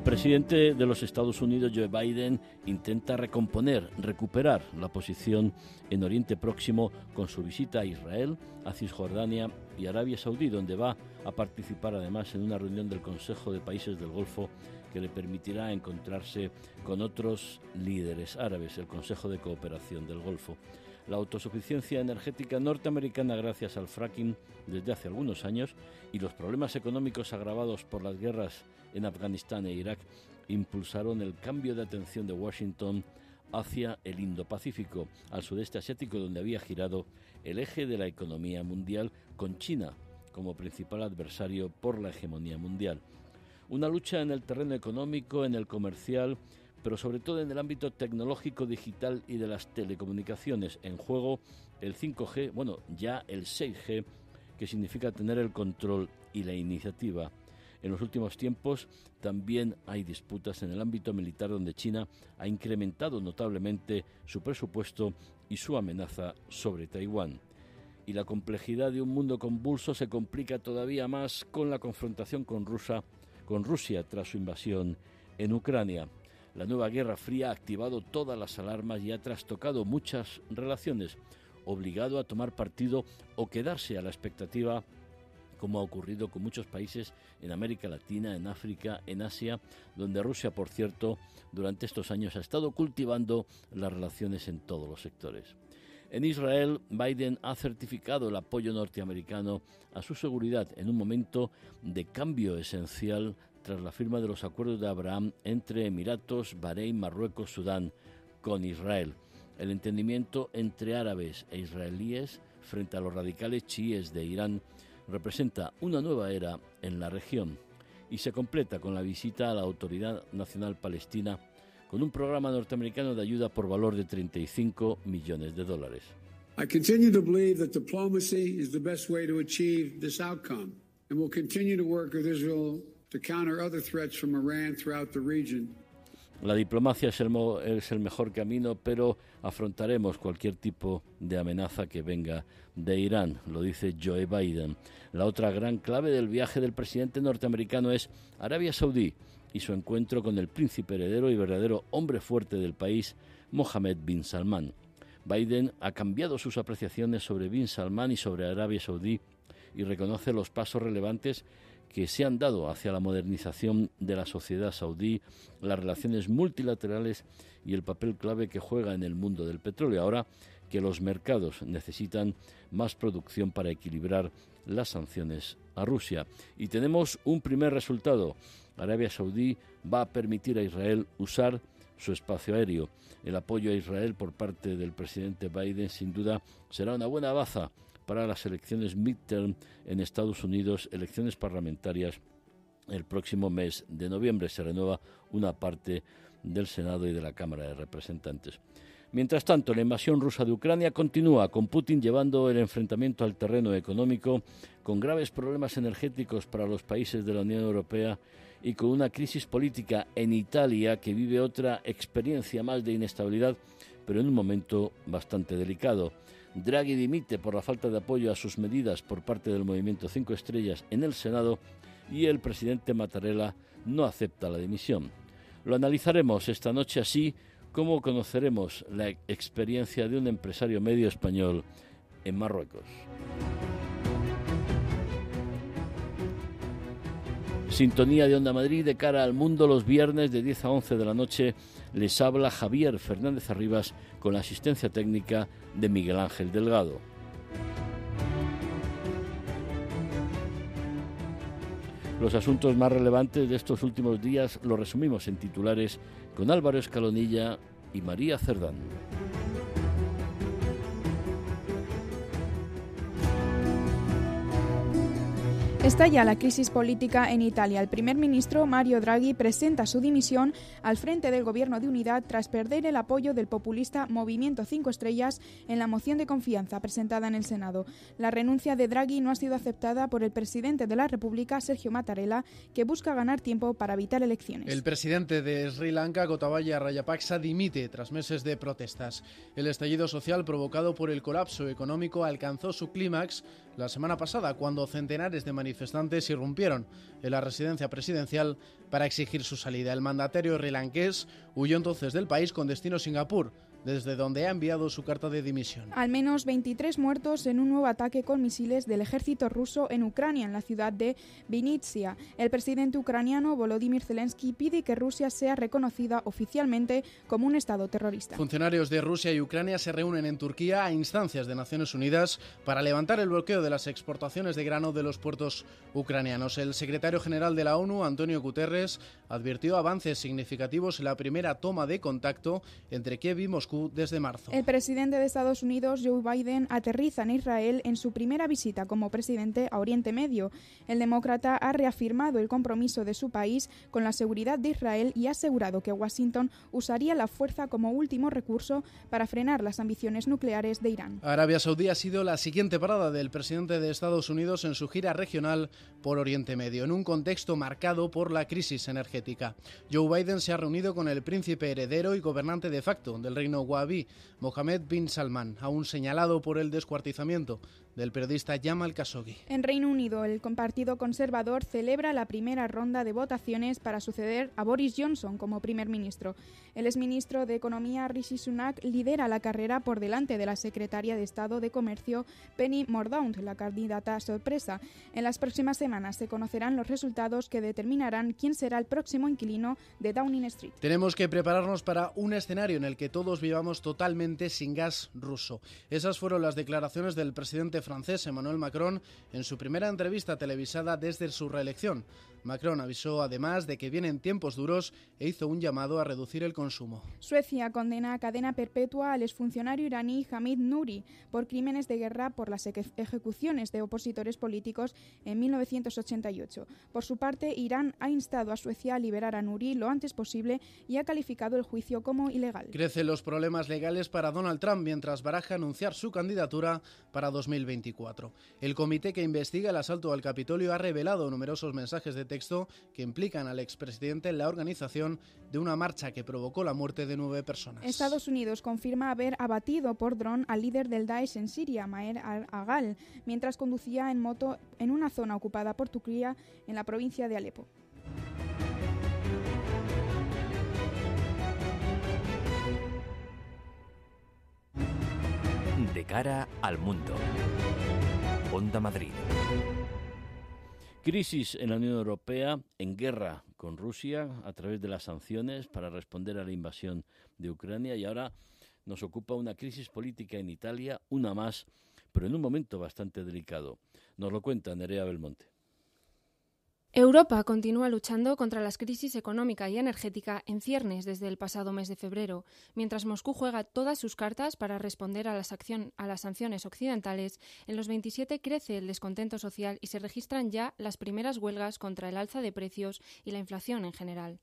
El presidente de los Estados Unidos, Joe Biden, intenta recomponer, recuperar la posición en Oriente Próximo con su visita a Israel, a Cisjordania y Arabia Saudí, donde va a participar además en una reunión del Consejo de Países del Golfo que le permitirá encontrarse con otros líderes árabes, el Consejo de Cooperación del Golfo. La autosuficiencia energética norteamericana gracias al fracking desde hace algunos años y los problemas económicos agravados por las guerras en Afganistán e Irak impulsaron el cambio de atención de Washington hacia el Indo-Pacífico, al sudeste asiático donde había girado el eje de la economía mundial con China como principal adversario por la hegemonía mundial. Una lucha en el terreno económico, en el comercial, pero sobre todo en el ámbito tecnológico, digital y de las telecomunicaciones. En juego el 5G, bueno, ya el 6G, que significa tener el control y la iniciativa. En los últimos tiempos también hay disputas en el ámbito militar donde China ha incrementado notablemente su presupuesto y su amenaza sobre Taiwán. Y la complejidad de un mundo convulso se complica todavía más con la confrontación con, Rusia, con Rusia tras su invasión en Ucrania. La nueva Guerra Fría ha activado todas las alarmas y ha trastocado muchas relaciones, obligado a tomar partido o quedarse a la expectativa como ha ocurrido con muchos países en América Latina, en África, en Asia, donde Rusia, por cierto, durante estos años ha estado cultivando las relaciones en todos los sectores. En Israel, Biden ha certificado el apoyo norteamericano a su seguridad en un momento de cambio esencial tras la firma de los acuerdos de Abraham entre Emiratos, Bahrein, Marruecos, Sudán con Israel. El entendimiento entre árabes e israelíes frente a los radicales chiíes de Irán representa una nueva era en la región y se completa con la visita a la Autoridad Nacional Palestina con un programa norteamericano de ayuda por valor de 35 millones de dólares. I continue to believe that diplomacy is the best way to achieve this outcome and will continue to work with Israel La diplomacia es el, es el, mejor camino, pero afrontaremos cualquier tipo de amenaza que venga de Irán, lo dice Joe Biden. La otra gran clave del viaje del presidente norteamericano es Arabia Saudí y su encuentro con el príncipe heredero y verdadero hombre fuerte del país, Mohammed bin Salman. Biden ha cambiado sus apreciaciones sobre bin Salman y sobre Arabia Saudí y reconoce los pasos relevantes que se han dado hacia la modernización de la sociedad saudí, las relaciones multilaterales y el papel clave que juega en el mundo del petróleo. Ahora que los mercados necesitan más producción para equilibrar las sanciones a Rusia. Y tenemos un primer resultado. Arabia Saudí va a permitir a Israel usar su espacio aéreo. El apoyo a Israel por parte del presidente Biden sin duda será una buena baza para las elecciones midterm en Estados Unidos, elecciones parlamentarias el próximo mes de noviembre. Se renueva una parte del Senado y de la Cámara de Representantes. Mientras tanto, la invasión rusa de Ucrania continúa, con Putin llevando el enfrentamiento al terreno económico, con graves problemas energéticos para los países de la Unión Europea y con una crisis política en Italia que vive otra experiencia más de inestabilidad, pero en un momento bastante delicado. Draghi dimite por la falta de apoyo a sus medidas por parte del movimiento Cinco Estrellas en el Senado y el presidente Mattarella no acepta la dimisión. Lo analizaremos esta noche así como conoceremos la experiencia de un empresario medio español en Marruecos. Sintonía de Onda Madrid de cara al mundo los viernes de 10 a 11 de la noche. Les habla Javier Fernández Arribas con la asistencia técnica de Miguel Ángel Delgado. Los asuntos más relevantes de estos últimos días los resumimos en titulares con Álvaro Escalonilla y María Cerdán. Estalla la crisis política en Italia. El primer ministro Mario Draghi presenta su dimisión al frente del gobierno de unidad tras perder el apoyo del populista Movimiento 5 Estrellas en la moción de confianza presentada en el Senado. La renuncia de Draghi no ha sido aceptada por el presidente de la República, Sergio Mattarella, que busca ganar tiempo para evitar elecciones. El presidente de Sri Lanka, Gotabaya Rayapaksa, dimite tras meses de protestas. El estallido social provocado por el colapso económico alcanzó su clímax la semana pasada, cuando centenares de manifestantes irrumpieron en la residencia presidencial para exigir su salida. El mandatario rilanqués huyó entonces del país con destino a Singapur desde donde ha enviado su carta de dimisión. Al menos 23 muertos en un nuevo ataque con misiles del ejército ruso en Ucrania, en la ciudad de Vinnytsia. El presidente ucraniano Volodymyr Zelensky pide que Rusia sea reconocida oficialmente como un Estado terrorista. Funcionarios de Rusia y Ucrania se reúnen en Turquía a instancias de Naciones Unidas para levantar el bloqueo de las exportaciones de grano de los puertos ucranianos. El secretario general de la ONU, Antonio Guterres, advirtió avances significativos en la primera toma de contacto entre Kiev y Moscú desde marzo. El presidente de Estados Unidos, Joe Biden, aterriza en Israel en su primera visita como presidente a Oriente Medio. El demócrata ha reafirmado el compromiso de su país con la seguridad de Israel y ha asegurado que Washington usaría la fuerza como último recurso para frenar las ambiciones nucleares de Irán. Arabia Saudí ha sido la siguiente parada del presidente de Estados Unidos en su gira regional por Oriente Medio, en un contexto marcado por la crisis energética. Joe Biden se ha reunido con el príncipe heredero y gobernante de facto del Reino Wahhabi, Mohammed bin Salman, aún señalado por el descuartizamiento del periodista Jamal Khashoggi. En Reino Unido, el Partido Conservador celebra la primera ronda de votaciones para suceder a Boris Johnson como primer ministro. El exministro de Economía Rishi Sunak lidera la carrera por delante de la secretaria de Estado de Comercio Penny Mordaunt, la candidata sorpresa. En las próximas semanas se conocerán los resultados que determinarán quién será el próximo inquilino de Downing Street. Tenemos que prepararnos para un escenario en el que todos vivamos totalmente sin gas ruso. Esas fueron las declaraciones del presidente francés Emmanuel Macron en su primera entrevista televisada desde su reelección. Macron avisó además de que vienen tiempos duros e hizo un llamado a reducir el consumo. Suecia condena a cadena perpetua al exfuncionario iraní Hamid Nouri por crímenes de guerra por las ejecuciones de opositores políticos en 1988. Por su parte, Irán ha instado a Suecia a liberar a Nouri lo antes posible y ha calificado el juicio como ilegal. Crecen los problemas legales para Donald Trump mientras baraja anunciar su candidatura para 2024. El comité que investiga el asalto al Capitolio ha revelado numerosos mensajes de texto que implican al expresidente en la organización de una marcha que provocó la muerte de nueve personas. Estados Unidos confirma haber abatido por dron al líder del Daesh en Siria, Maher al-Agal, mientras conducía en moto en una zona ocupada por Turquía en la provincia de Alepo. De cara al mundo. Onda Madrid. Crisis en la Unión Europea, en guerra con Rusia a través de las sanciones para responder a la invasión de Ucrania y ahora nos ocupa una crisis política en Italia, una más, pero en un momento bastante delicado. Nos lo cuenta Nerea Belmonte. Europa continúa luchando contra las crisis económica y energética en ciernes desde el pasado mes de febrero, mientras Moscú juega todas sus cartas para responder a las, a las sanciones occidentales. En los 27 crece el descontento social y se registran ya las primeras huelgas contra el alza de precios y la inflación en general.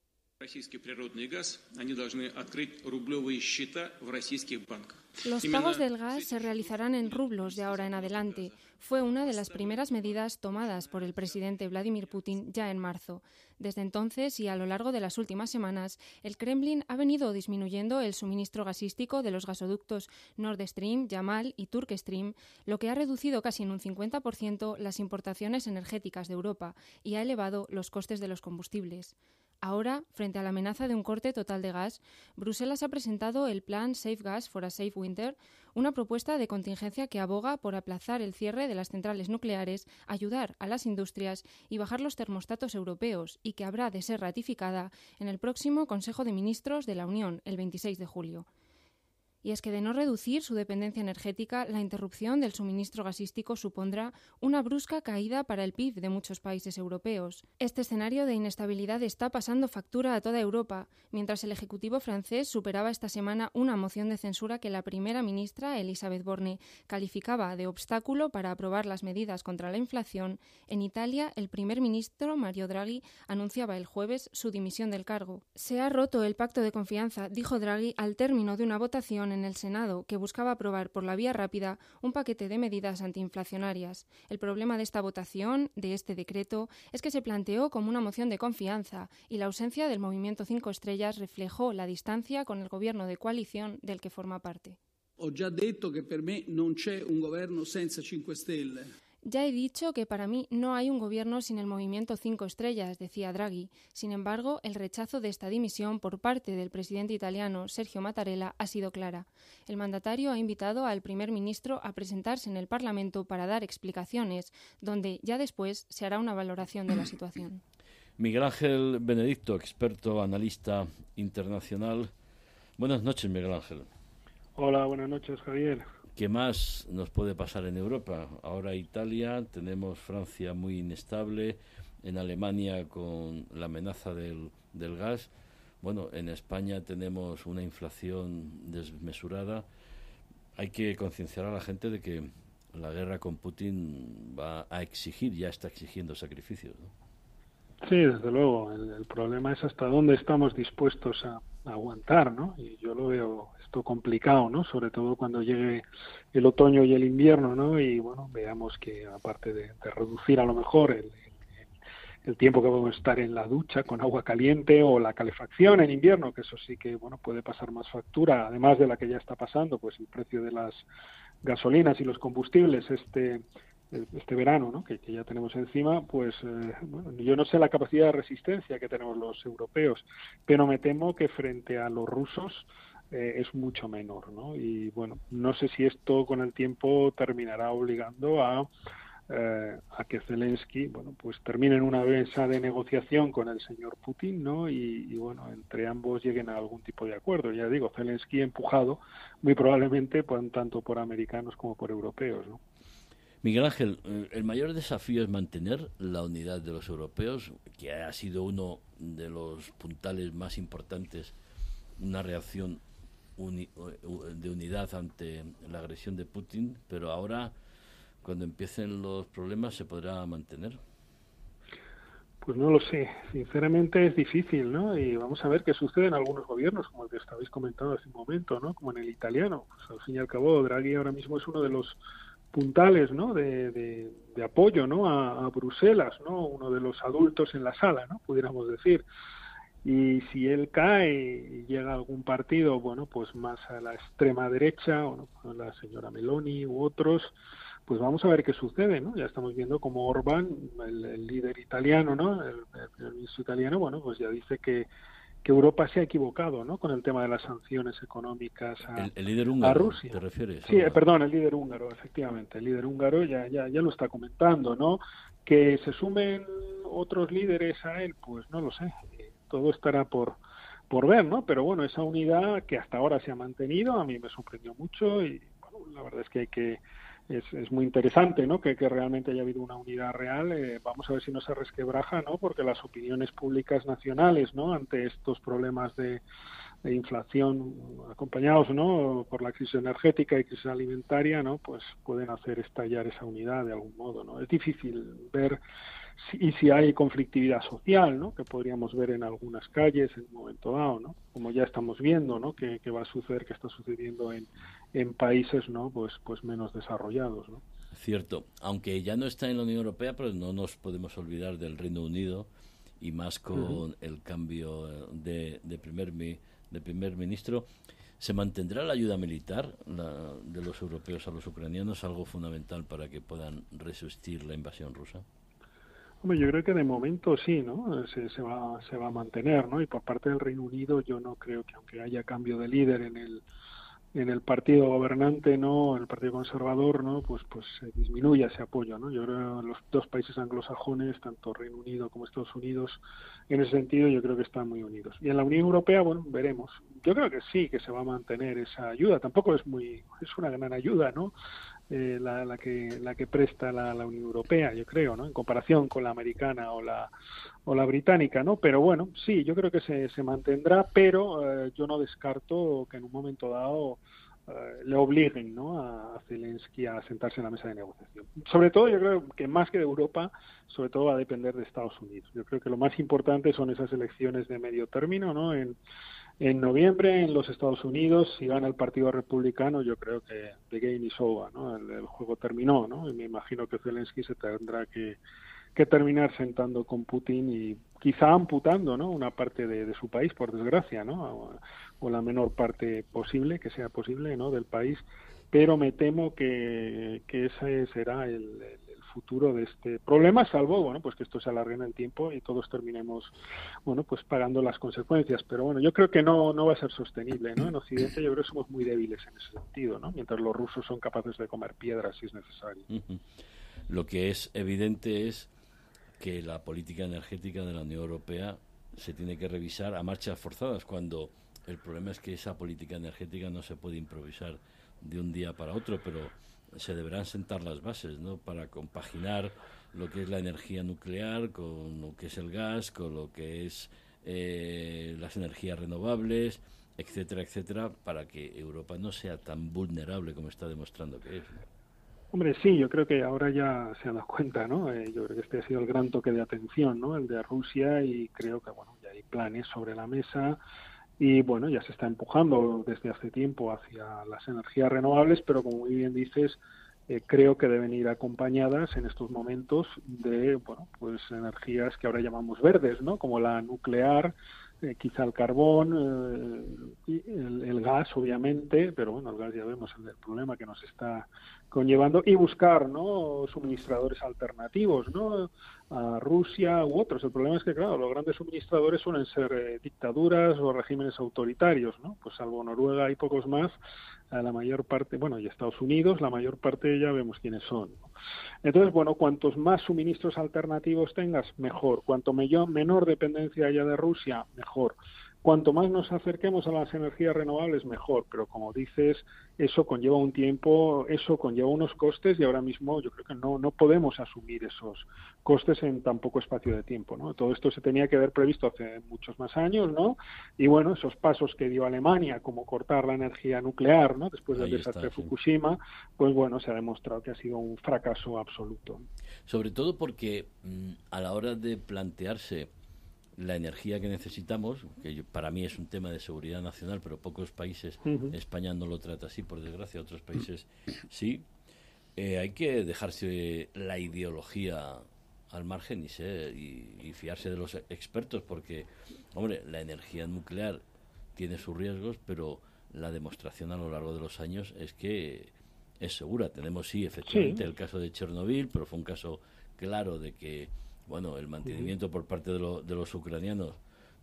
Los pagos del gas se realizarán en rublos de ahora en adelante. Fue una de las primeras medidas tomadas por el presidente Vladimir Putin ya en marzo. Desde entonces y a lo largo de las últimas semanas, el Kremlin ha venido disminuyendo el suministro gasístico de los gasoductos Nord Stream, Yamal y Turk Stream, lo que ha reducido casi en un 50% las importaciones energéticas de Europa y ha elevado los costes de los combustibles. Ahora, frente a la amenaza de un corte total de gas, Bruselas ha presentado el plan Safe Gas for a Safe Winter, una propuesta de contingencia que aboga por aplazar el cierre de las centrales nucleares, ayudar a las industrias y bajar los termostatos europeos y que habrá de ser ratificada en el próximo Consejo de Ministros de la Unión el 26 de julio. Y es que de no reducir su dependencia energética, la interrupción del suministro gasístico supondrá una brusca caída para el PIB de muchos países europeos. Este escenario de inestabilidad está pasando factura a toda Europa, mientras el Ejecutivo francés superaba esta semana una moción de censura que la primera ministra, Elisabeth Borne, calificaba de obstáculo para aprobar las medidas contra la inflación. En Italia, el primer ministro, Mario Draghi, anunciaba el jueves su dimisión del cargo. Se ha roto el pacto de confianza, dijo Draghi al término de una votación en el Senado que buscaba aprobar por la vía rápida un paquete de medidas antiinflacionarias. El problema de esta votación, de este decreto, es que se planteó como una moción de confianza y la ausencia del movimiento Cinco Estrellas reflejó la distancia con el gobierno de coalición del que forma parte. Ho già detto che per me non c'è un governo senza 5 Stelle. Ya he dicho que para mí no hay un gobierno sin el movimiento cinco estrellas, decía Draghi. Sin embargo, el rechazo de esta dimisión por parte del presidente italiano Sergio Mattarella ha sido clara. El mandatario ha invitado al primer ministro a presentarse en el Parlamento para dar explicaciones, donde ya después se hará una valoración de la situación. Miguel Ángel Benedicto, experto analista internacional. Buenas noches, Miguel Ángel. Hola, buenas noches, Javier. ¿Qué más nos puede pasar en Europa? Ahora Italia, tenemos Francia muy inestable, en Alemania con la amenaza del, del gas. Bueno, en España tenemos una inflación desmesurada. Hay que concienciar a la gente de que la guerra con Putin va a exigir, ya está exigiendo sacrificios. Sí, desde luego. El, problema es hasta dónde estamos dispuestos a, a, aguantar, ¿no? Y yo lo veo esto complicado, ¿no? Sobre todo cuando llegue el otoño y el invierno, ¿no? Y bueno, veamos que aparte de, reducir a lo mejor el, el tiempo que vamos a estar en la ducha con agua caliente o la calefacción en invierno, que eso sí que bueno puede pasar más factura, además de la que ya está pasando, pues el precio de las gasolinas y los combustibles este este verano, ¿no? que, ya tenemos encima, pues eh, yo no sé la capacidad de resistencia que tenemos los europeos, pero me temo que frente a los rusos eh, es mucho menor, ¿no? Y bueno, no sé si esto con el tiempo terminará obligando a eh, a que Zelensky, bueno, pues termine en una mesa de negociación con el señor Putin, ¿no? Y, bueno, entre ambos lleguen a algún tipo de acuerdo. Ya digo, Zelensky empujado muy probablemente por, tanto por americanos como por europeos, ¿no? Miguel Ángel, el mayor desafío es mantener la unidad de los europeos, que ha sido uno de los puntales más importantes, una reacción de unidad ante la agresión de Putin, pero ahora, cuando empiecen los problemas, ¿se podrá mantener? Pues no lo sé. Sinceramente es difícil, ¿no? Y vamos a ver qué sucede en algunos gobiernos, como el que estabais comentando hace un momento, ¿no? Como en el italiano. Pues al fin y al cabo, Draghi ahora mismo es uno de los puntales, ¿no? De, de, apoyo, ¿no? A, a, Bruselas, ¿no? Uno de los adultos en la sala, ¿no? Pudiéramos decir y si él cae y llega a algún partido, bueno, pues más a la extrema derecha, bueno, la señora Meloni u otros, pues vamos a ver qué sucede, ¿no? Ya estamos viendo como Orbán, el, líder italiano, ¿no? El, primer ministro italiano, bueno, pues ya dice que, que Europa se ha equivocado, ¿no? Con el tema de las sanciones económicas a, el, líder húngaro, Rusia. ¿Te refieres? Sí, perdón, el líder húngaro, efectivamente, el líder húngaro ya, ya, ya lo está comentando, ¿no? Que se sumen otros líderes a él, pues no lo sé todo estará por, por ver, ¿no? Pero bueno, esa unidad que hasta ahora se ha mantenido, a mí me sorprendió mucho y bueno, la verdad es que hay que es, es muy interesante, ¿no? Que, que, realmente haya habido una unidad real. Eh, vamos a ver si no se resquebraja, ¿no? Porque las opiniones públicas nacionales, ¿no? Ante estos problemas de, de inflación acompañados, ¿no? Por la crisis energética y crisis alimentaria, ¿no? Pues pueden hacer estallar esa unidad de algún modo, ¿no? Es difícil ver y si hay conflictividad social, ¿no? Que podríamos ver en algunas calles en un momento dado, ¿no? Como ya estamos viendo, ¿no? Que, va a suceder, que está sucediendo en, en países, ¿no? Pues, pues menos desarrollados, ¿no? Cierto, aunque ya no está en la Unión Europea, pero no nos podemos olvidar del Reino Unido y más con el cambio de, de, primer, de primer ministro. ¿Se mantendrá la ayuda militar de los europeos a los ucranianos, algo fundamental para que puedan resistir la invasión rusa? Hombre, yo creo que de momento sí, ¿no? Se, se, va, se va a mantener, ¿no? Y por parte del Reino Unido yo no creo que aunque haya cambio de líder en el en el partido gobernante, no, en el partido conservador, no, pues pues se disminuye ese apoyo, ¿no? Yo creo que los dos países anglosajones, tanto Reino Unido como Estados Unidos, en ese sentido yo creo que están muy unidos. Y en la Unión Europea, bueno, veremos. Yo creo que sí, que se va a mantener esa ayuda. Tampoco es muy, es una gran ayuda, ¿no? Eh, la, la, que la que presta la, Unión Europea, yo creo, ¿no? En comparación con la americana o la o la británica, ¿no? Pero bueno, sí, yo creo que se, se mantendrá, pero eh, yo no descarto que en un momento dado eh, le obliguen, ¿no? A Zelensky a sentarse en la mesa de negociación. Sobre todo, yo creo que más que de Europa, sobre todo va a depender de Estados Unidos. Yo creo que lo más importante son esas elecciones de medio término, ¿no? En, en noviembre en los Estados Unidos, si gana el Partido Republicano, yo creo que the game is over, ¿no? El, juego terminó, ¿no? Y me imagino que Zelensky se tendrá que, que terminar sentando con Putin y quizá amputando, ¿no? Una parte de, su país, por desgracia, ¿no? O, la menor parte posible, que sea posible, ¿no? Del país. Pero me temo que, que ese será el futuro de este problema, salvo bueno pues que esto se alargue en el tiempo y todos terminemos bueno pues pagando las consecuencias. Pero bueno, yo creo que no no va a ser sostenible, ¿no? En Occidente yo creo que somos muy débiles en ese sentido, ¿no? Mientras los rusos son capaces de comer piedras si es necesario. Lo que es evidente es que la política energética de la Unión Europea se tiene que revisar a marchas forzadas cuando el problema es que esa política energética no se puede improvisar de un día para otro, pero se deberán sentar las bases ¿no? para compaginar lo que es la energía nuclear con lo que es el gas, con lo que es eh, las energías renovables, etcétera, etcétera, para que Europa no sea tan vulnerable como está demostrando que es. Hombre, sí, yo creo que ahora ya se ha dado cuenta, ¿no? Eh, yo creo que este ha sido el gran toque de atención, ¿no? El de Rusia y creo que, bueno, ya hay planes sobre la mesa y bueno, ya se está empujando desde hace tiempo hacia las energías renovables, pero como muy bien dices, eh, creo que deben ir acompañadas en estos momentos de bueno, pues energías que ahora llamamos verdes, ¿no? Como la nuclear, eh, quizá el carbón, eh, el, el, gas, obviamente, pero bueno, el gas ya vemos el, problema que nos está conllevando y buscar, ¿no? Suministradores alternativos, ¿no? a Rusia u otros. El problema es que, claro, los grandes suministradores suelen ser eh, dictaduras o regímenes autoritarios, ¿no? Pues salvo Noruega y pocos más, la mayor parte, bueno, y Estados Unidos, la mayor parte ya vemos quiénes son. Entonces, bueno, cuantos más suministros alternativos tengas, mejor. Cuanto menor dependencia haya de Rusia, mejor. Cuanto más nos acerquemos a las energías renovables, mejor, pero como dices, eso conlleva un tiempo, eso conlleva unos costes y ahora mismo yo creo que no, no podemos asumir esos costes en tan poco espacio de tiempo, ¿no? Todo esto se tenía que haber previsto hace muchos más años, ¿no? Y bueno, esos pasos que dio Alemania, como cortar la energía nuclear, ¿no? Después del desastre de Fukushima, pues bueno, se ha demostrado que ha sido un fracaso absoluto. Sobre todo porque mm, a la hora de plantearse la energía que necesitamos, que para mí es un tema de seguridad nacional, pero pocos países, España no lo trata así, por desgracia, otros países sí, eh, hay que dejarse la ideología al margen y, ser, y, fiarse de los expertos, porque, hombre, la energía nuclear tiene sus riesgos, pero la demostración a lo largo de los años es que es segura. Tenemos, sí, efectivamente, el caso de Chernobyl, pero fue un caso claro de que bueno, el mantenimiento por parte de, de los ucranianos,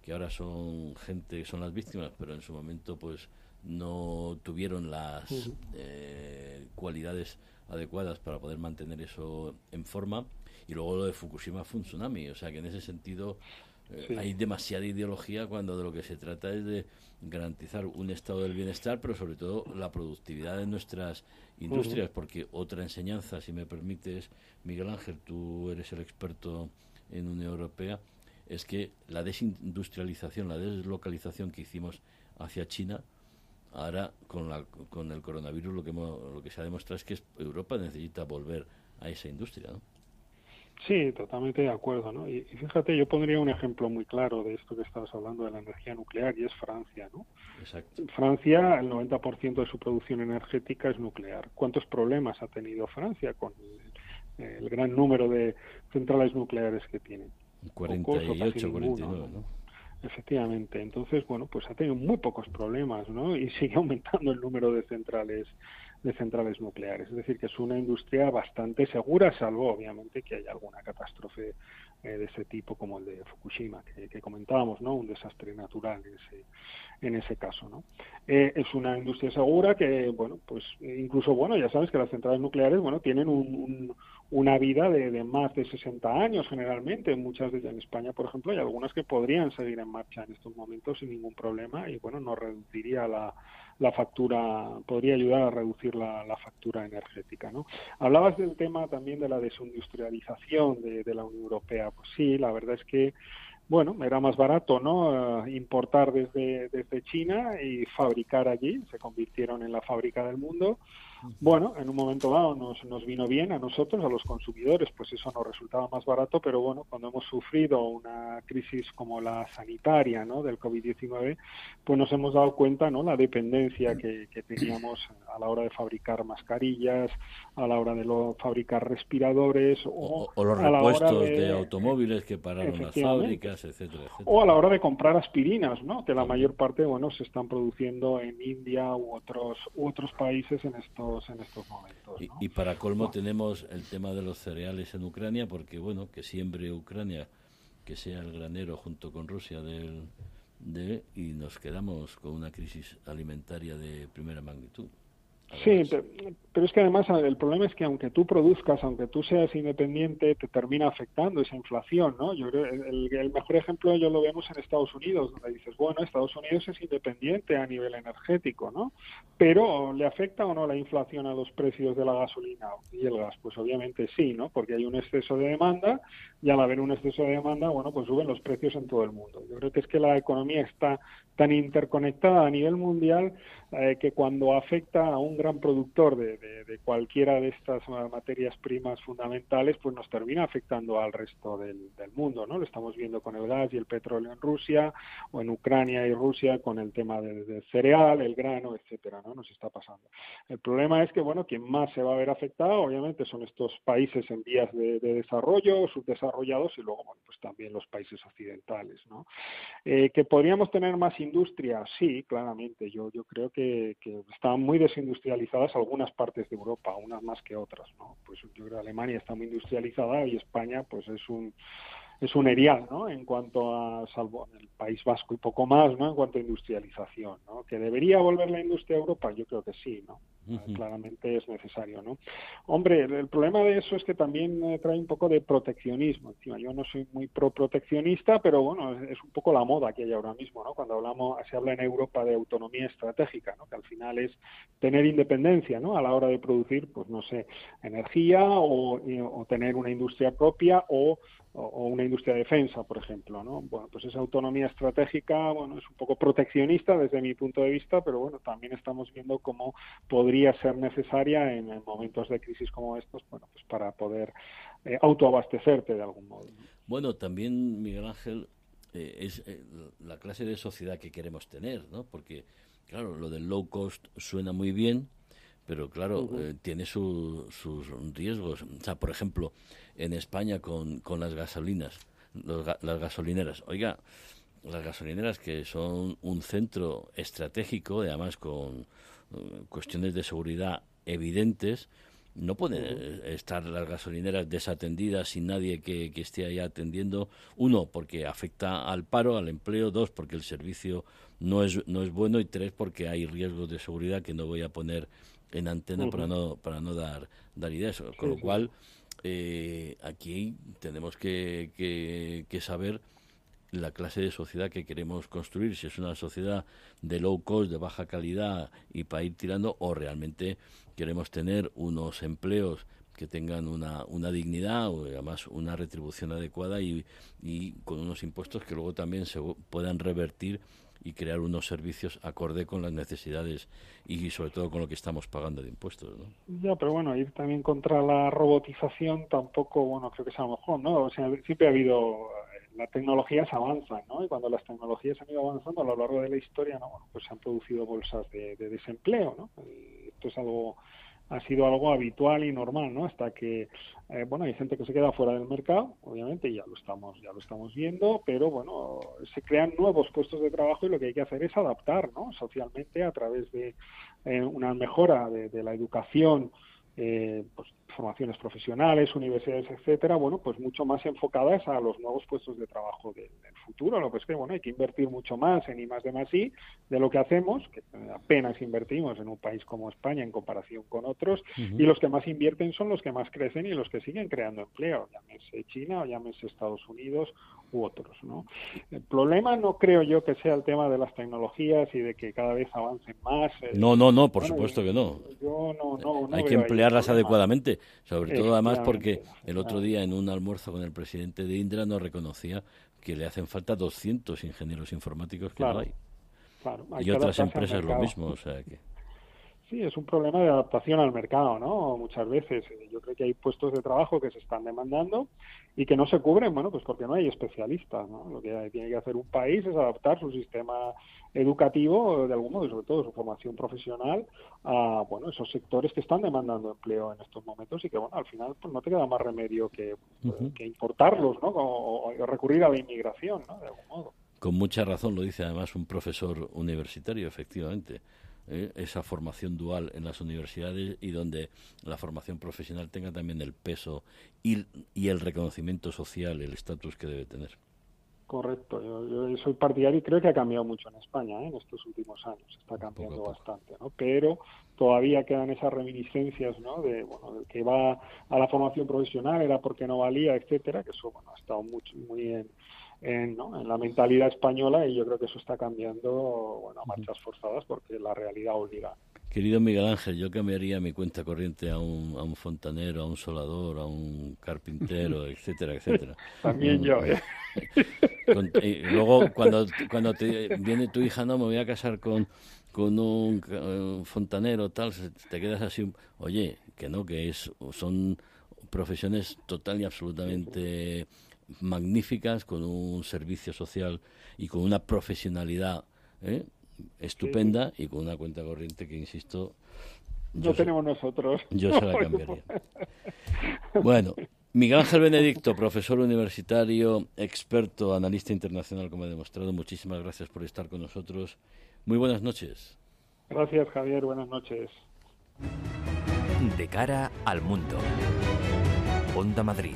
que ahora son gente, son las víctimas, pero en su momento pues no tuvieron las eh, cualidades adecuadas para poder mantener eso en forma. Y luego lo de Fukushima fue un tsunami, o sea que en ese sentido eh, hay demasiada ideología cuando de lo que se trata es de garantizar un estado del bienestar, pero sobre todo la productividad de nuestras industrias, porque otra enseñanza, si me permites, Miguel Ángel, tú eres el experto en Unión Europea, es que la desindustrialización, la deslocalización que hicimos hacia China, ahora con, la, con el coronavirus lo que, lo que se ha demostrado es que Europa necesita volver a esa industria. ¿no? Sí, totalmente de acuerdo, ¿no? Y, fíjate, yo pondría un ejemplo muy claro de esto que estabas hablando de la energía nuclear y es Francia, ¿no? Exacto. Francia, el 90% de su producción energética es nuclear. ¿Cuántos problemas ha tenido Francia con el, gran número de centrales nucleares que tiene? 48, 49, ¿no? Efectivamente. Entonces, bueno, pues ha tenido muy pocos problemas, ¿no? Y sigue aumentando el número de centrales de centrales nucleares. Es decir, que es una industria bastante segura, salvo obviamente que haya alguna catástrofe eh, de ese tipo como el de Fukushima que, comentábamos, ¿no? Un desastre natural en ese, en ese caso, ¿no? Eh, es una industria segura que, bueno, pues incluso, bueno, ya sabes que las centrales nucleares, bueno, tienen una vida de, más de 60 años generalmente, muchas de ellas en España, por ejemplo, hay algunas que podrían seguir en marcha en estos momentos sin ningún problema y, bueno, no reduciría la, la factura, podría ayudar a reducir la, factura energética. ¿no? Hablabas del tema también de la desindustrialización de, de la Unión Europea. Pues sí, la verdad es que bueno, era más barato, ¿no? Eh, importar desde, desde China y fabricar allí. Se convirtieron en la fábrica del mundo bueno, en un momento dado nos, nos vino bien a nosotros, a los consumidores, pues eso nos resultaba más barato, pero bueno, cuando hemos sufrido una crisis como la sanitaria, ¿no? Del COVID-19, pues nos hemos dado cuenta, ¿no? La dependencia que, teníamos a la hora de fabricar mascarillas, a la hora de lo, fabricar respiradores o, los repuestos de, automóviles que pararon las fábricas, etcétera, etcétera, O a la hora de comprar aspirinas, ¿no? Que la mayor parte, bueno, se están produciendo en India u otros u otros países en estos en estos momentos. Y, para colmo tenemos el tema de los cereales en Ucrania, porque bueno, que siempre Ucrania, que sea el granero junto con Rusia del, de, y nos quedamos con una crisis alimentaria de primera magnitud. Sí, pero, es que además el problema es que aunque tú produzcas, aunque tú seas independiente, te termina afectando esa inflación, ¿no? Yo creo el, el mejor ejemplo yo lo vemos en Estados Unidos, donde dices, bueno, Estados Unidos es independiente a nivel energético, ¿no? Pero ¿le afecta o no la inflación a los precios de la gasolina y el gas? Pues obviamente sí, ¿no? Porque hay un exceso de demanda y al haber un exceso de demanda, bueno, pues suben los precios en todo el mundo. Yo creo que es que la economía está tan interconectada a nivel mundial eh, que cuando afecta a un gran productor de, de, cualquiera de estas materias primas fundamentales, pues nos termina afectando al resto del, mundo, ¿no? Lo estamos viendo con el gas y el petróleo en Rusia o en Ucrania y Rusia con el tema del, cereal, el grano, etcétera, ¿no? Nos está pasando. El problema es que, bueno, quien más se va a ver afectado, obviamente, son estos países en vías de, desarrollo, subdesarrollados y luego, bueno, pues también los países occidentales, ¿no? Eh, que podríamos tener más industria, sí, claramente. Yo, yo creo que, que están muy desindustrializadas algunas partes de Europa, unas más que otras, ¿no? Pues yo creo que Alemania está muy industrializada y España, pues es un es un erial, ¿no? En cuanto a, salvo el País Vasco y poco más, ¿no? En cuanto a industrialización, ¿no? Que debería volver la industria a Europa, yo creo que sí, ¿no? Claramente es necesario, ¿no? Hombre, el, problema de eso es que también eh, trae un poco de proteccionismo. Encima, yo no soy muy pro proteccionista, pero bueno, es, un poco la moda que hay ahora mismo, ¿no? Cuando hablamos, se habla en Europa de autonomía estratégica, ¿no? Que al final es tener independencia, ¿no? A la hora de producir, pues no sé, energía o, o tener una industria propia o o, una industria de defensa, por ejemplo, ¿no? Bueno, pues esa autonomía estratégica, bueno, es un poco proteccionista desde mi punto de vista, pero bueno, también estamos viendo cómo podría ser necesaria en, momentos de crisis como estos, bueno, pues para poder eh, autoabastecerte de algún modo. Bueno, también Miguel Ángel eh, es eh, la clase de sociedad que queremos tener, ¿no? Porque claro, lo del low cost suena muy bien, pero claro, tiene sus riesgos. O sea, por ejemplo, en España con, con las gasolinas, las gasolineras. Oiga, las gasolineras que son un centro estratégico, además con eh, cuestiones de seguridad evidentes, no pueden estar las gasolineras desatendidas sin nadie que, que, esté ahí atendiendo. Uno, porque afecta al paro, al empleo. Dos, porque el servicio no es, no es bueno. Y tres, porque hay riesgos de seguridad que no voy a poner en antena para no para no dar, dar ideas. Con lo cual, eh, aquí tenemos que, que, saber la clase de sociedad que queremos construir, si es una sociedad de low cost, de baja calidad y para ir tirando, o realmente queremos tener unos empleos que tengan una, una dignidad o además una retribución adecuada y, y con unos impuestos que luego también se puedan revertir y crear unos servicios acorde con las necesidades y sobre todo con lo que estamos pagando de impuestos. ¿no? Ya, pero bueno, ir también contra la robotización tampoco, bueno, creo que es a lo mejor, ¿no? O sea, siempre ha habido, las tecnologías avanzan, ¿no? Y cuando las tecnologías han ido avanzando a lo largo de la historia, ¿no? Bueno, pues se han producido bolsas de, de desempleo, ¿no? esto es algo ha sido algo habitual y normal, ¿no? Hasta que, eh, bueno, hay gente que se queda fuera del mercado, obviamente, ya lo estamos, ya lo estamos viendo, pero bueno, se crean nuevos puestos de trabajo y lo que hay que hacer es adaptar, ¿no? Socialmente a través de eh, una mejora de, la educación, eh, pues formaciones profesionales, universidades, etcétera, bueno, pues mucho más enfocadas a los nuevos puestos de trabajo del, futuro. Lo que es que, bueno, hay que invertir mucho más en I más de más I de lo que hacemos, que apenas invertimos en un país como España en comparación con otros, y los que más invierten son los que más crecen y los que siguen creando empleo, llámese China o llámese Estados Unidos u otros, ¿no? El problema no creo yo que sea el tema de las tecnologías y de que cada vez avancen más. Eh, no, no, no, por supuesto que no. Hay que emplearlas adecuadamente, sobre todo además porque el otro día en un almuerzo con el presidente de Indra nos reconocía que le hacen falta 200 ingenieros informáticos que no hay. y otras empresas lo mismo, o sea que... Sí, es un problema de adaptación al mercado, ¿no? Muchas veces yo creo que hay puestos de trabajo que se están demandando y que no se cubren, bueno, pues porque no hay especialistas, ¿no? Lo que tiene que hacer un país es adaptar su sistema educativo, de algún modo, y sobre todo su formación profesional, a, bueno, esos sectores que están demandando empleo en estos momentos y que, bueno, al final pues no te queda más remedio que, que importarlos, ¿no? O, o recurrir a la inmigración, ¿no? De algún modo. Con mucha razón lo dice además un profesor universitario, efectivamente. ¿Eh? esa formación dual en las universidades y donde la formación profesional tenga también el peso y, y el reconocimiento social, el estatus que debe tener. Correcto, yo, soy partidario y creo que ha cambiado mucho en España ¿eh? en estos últimos años, está cambiando bastante, ¿no? pero todavía quedan esas reminiscencias ¿no? de, bueno, que va a la formación profesional, era porque no valía, etcétera, que eso bueno, ha estado mucho, muy en, en, la mentalidad española y yo creo que eso está cambiando bueno, a marchas forzadas porque la realidad obliga. Querido Miguel Ángel, yo cambiaría mi cuenta corriente a un, a un fontanero, a un solador, a un carpintero, etcétera, etcétera. También yo, ¿eh? y luego, cuando, cuando te viene tu hija, no, me voy a casar con, con un, fontanero, tal, te quedas así, oye, que no, que es son profesiones total y absolutamente magníficas, con un servicio social y con una profesionalidad ¿eh? estupenda y con una cuenta corriente que, insisto, no tenemos nosotros. Yo se la cambiaría. bueno, Miguel Ángel Benedicto, profesor universitario, experto, analista internacional, como he demostrado, muchísimas gracias por estar con nosotros. Muy buenas noches. Gracias, Javier. Buenas noches. De cara al mundo. Onda Madrid.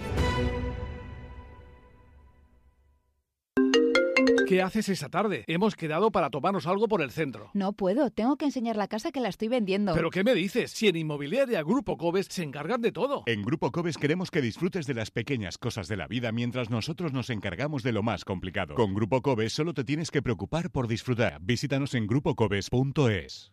¿Qué haces esa tarde? Hemos quedado para tomarnos algo por el centro. No puedo, tengo que enseñar la casa que la estoy vendiendo. ¿Pero qué me dices? Si en Inmobiliaria Grupo Cobes se encargan de todo. En Grupo Cobes queremos que disfrutes de las pequeñas cosas de la vida mientras nosotros nos encargamos de lo más complicado. Con Grupo Cobes solo te tienes que preocupar por disfrutar. Visítanos en grupocobes.es.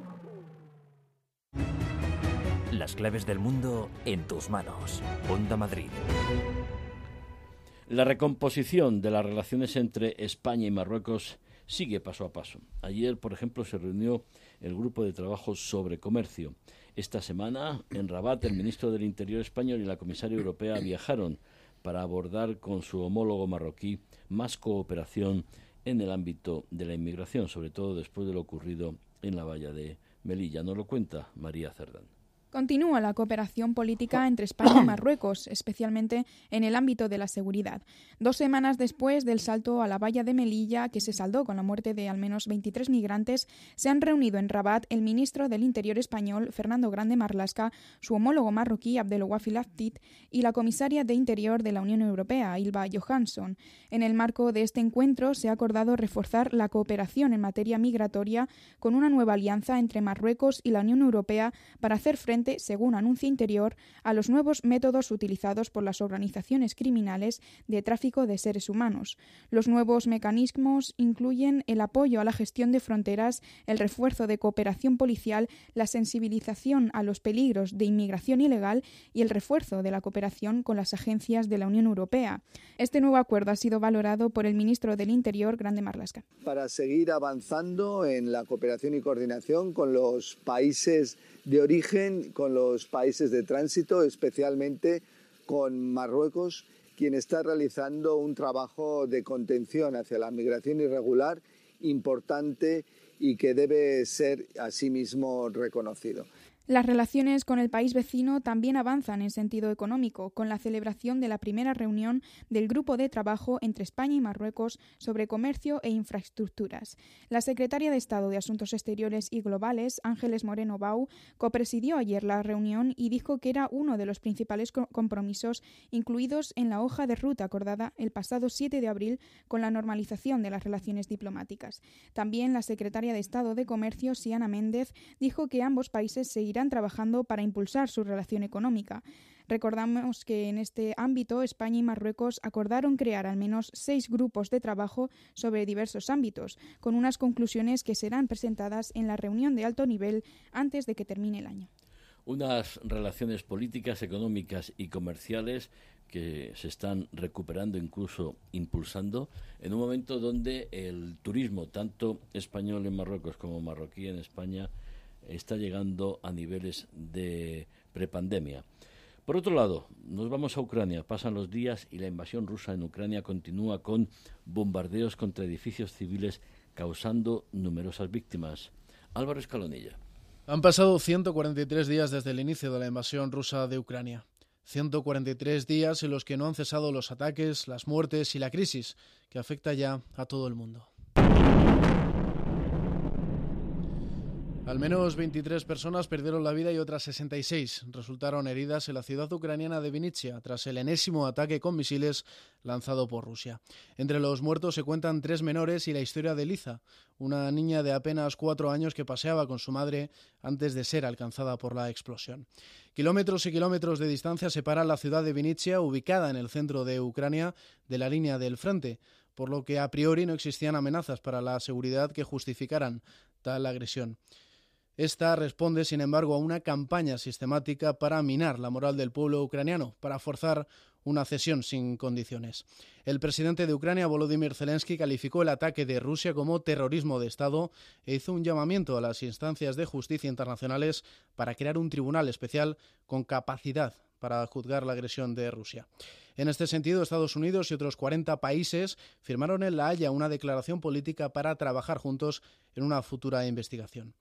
Las claves del mundo en tus manos. Onda Madrid. La recomposición de las relaciones entre España y Marruecos sigue paso a paso. Ayer, por ejemplo, se reunió el grupo de trabajo sobre comercio. Esta semana, en Rabat, el ministro del Interior español y la comisaria europea viajaron para abordar con su homólogo marroquí más cooperación en el ámbito de la inmigración, sobre todo después de lo ocurrido en la valla de Melilla. Nos lo cuenta María Cerdán. Continúa la cooperación política entre España y Marruecos, especialmente en el ámbito de la seguridad. Dos semanas después del salto a la valla de Melilla, que se saldó con la muerte de al menos 23 migrantes, se han reunido en Rabat el ministro del Interior español, Fernando Grande Marlasca, su homólogo marroquí, Abdelwafi Laftit, y la comisaria de Interior de la Unión Europea, Ilva Johansson. En el marco de este encuentro se ha acordado reforzar la cooperación en materia migratoria con una nueva alianza entre Marruecos y la Unión Europea para hacer frente según anuncia Interior, a los nuevos métodos utilizados por las organizaciones criminales de tráfico de seres humanos. Los nuevos mecanismos incluyen el apoyo a la gestión de fronteras, el refuerzo de cooperación policial, la sensibilización a los peligros de inmigración ilegal y el refuerzo de la cooperación con las agencias de la Unión Europea. Este nuevo acuerdo ha sido valorado por el ministro del Interior, Grande Marlasca. Para seguir avanzando en la cooperación y coordinación con los países de origen con los países de tránsito, especialmente con Marruecos, quien está realizando un trabajo de contención hacia la migración irregular importante y que debe ser asimismo reconocido. Las relaciones con el país vecino también avanzan en sentido económico, con la celebración de la primera reunión del Grupo de Trabajo entre España y Marruecos sobre comercio e infraestructuras. La secretaria de Estado de Asuntos Exteriores y Globales, Ángeles Moreno Bau, copresidió ayer la reunión y dijo que era uno de los principales compromisos incluidos en la hoja de ruta acordada el pasado 7 de abril con la normalización de las relaciones diplomáticas. También la secretaria de Estado de Comercio, Siana Méndez, dijo que ambos países seguirán trabajando para impulsar su relación económica. Recordamos que en este ámbito España y Marruecos acordaron crear al menos seis grupos de trabajo sobre diversos ámbitos, con unas conclusiones que serán presentadas en la reunión de alto nivel antes de que termine el año. Unas relaciones políticas, económicas y comerciales que se están recuperando, incluso impulsando, en un momento donde el turismo, tanto español en Marruecos como marroquí en España, está llegando a niveles de prepandemia. Por otro lado, nos vamos a Ucrania. Pasan los días y la invasión rusa en Ucrania continúa con bombardeos contra edificios civiles causando numerosas víctimas. Álvaro Escalonilla. Han pasado 143 días desde el inicio de la invasión rusa de Ucrania. 143 días en los que no han cesado los ataques, las muertes y la crisis que afecta ya a todo el mundo. Al menos 23 personas perdieron la vida y otras 66 resultaron heridas en la ciudad ucraniana de Vinnytsia tras el enésimo ataque con misiles lanzado por Rusia. Entre los muertos se cuentan tres menores y la historia de Liza, una niña de apenas cuatro años que paseaba con su madre antes de ser alcanzada por la explosión. Kilómetros y kilómetros de distancia separan la ciudad de Vinnytsia, ubicada en el centro de Ucrania, de la línea del frente por lo que a priori no existían amenazas para la seguridad que justificaran tal agresión. Esta responde, sin embargo, a una campaña sistemática para minar la moral del pueblo ucraniano, para forzar una cesión sin condiciones. El presidente de Ucrania, Volodymyr Zelensky, calificó el ataque de Rusia como terrorismo de Estado e hizo un llamamiento a las instancias de justicia internacionales para crear un tribunal especial con capacidad para juzgar la agresión de Rusia. En este sentido, Estados Unidos y otros 40 países firmaron en La Haya una declaración política para trabajar juntos en una futura investigación.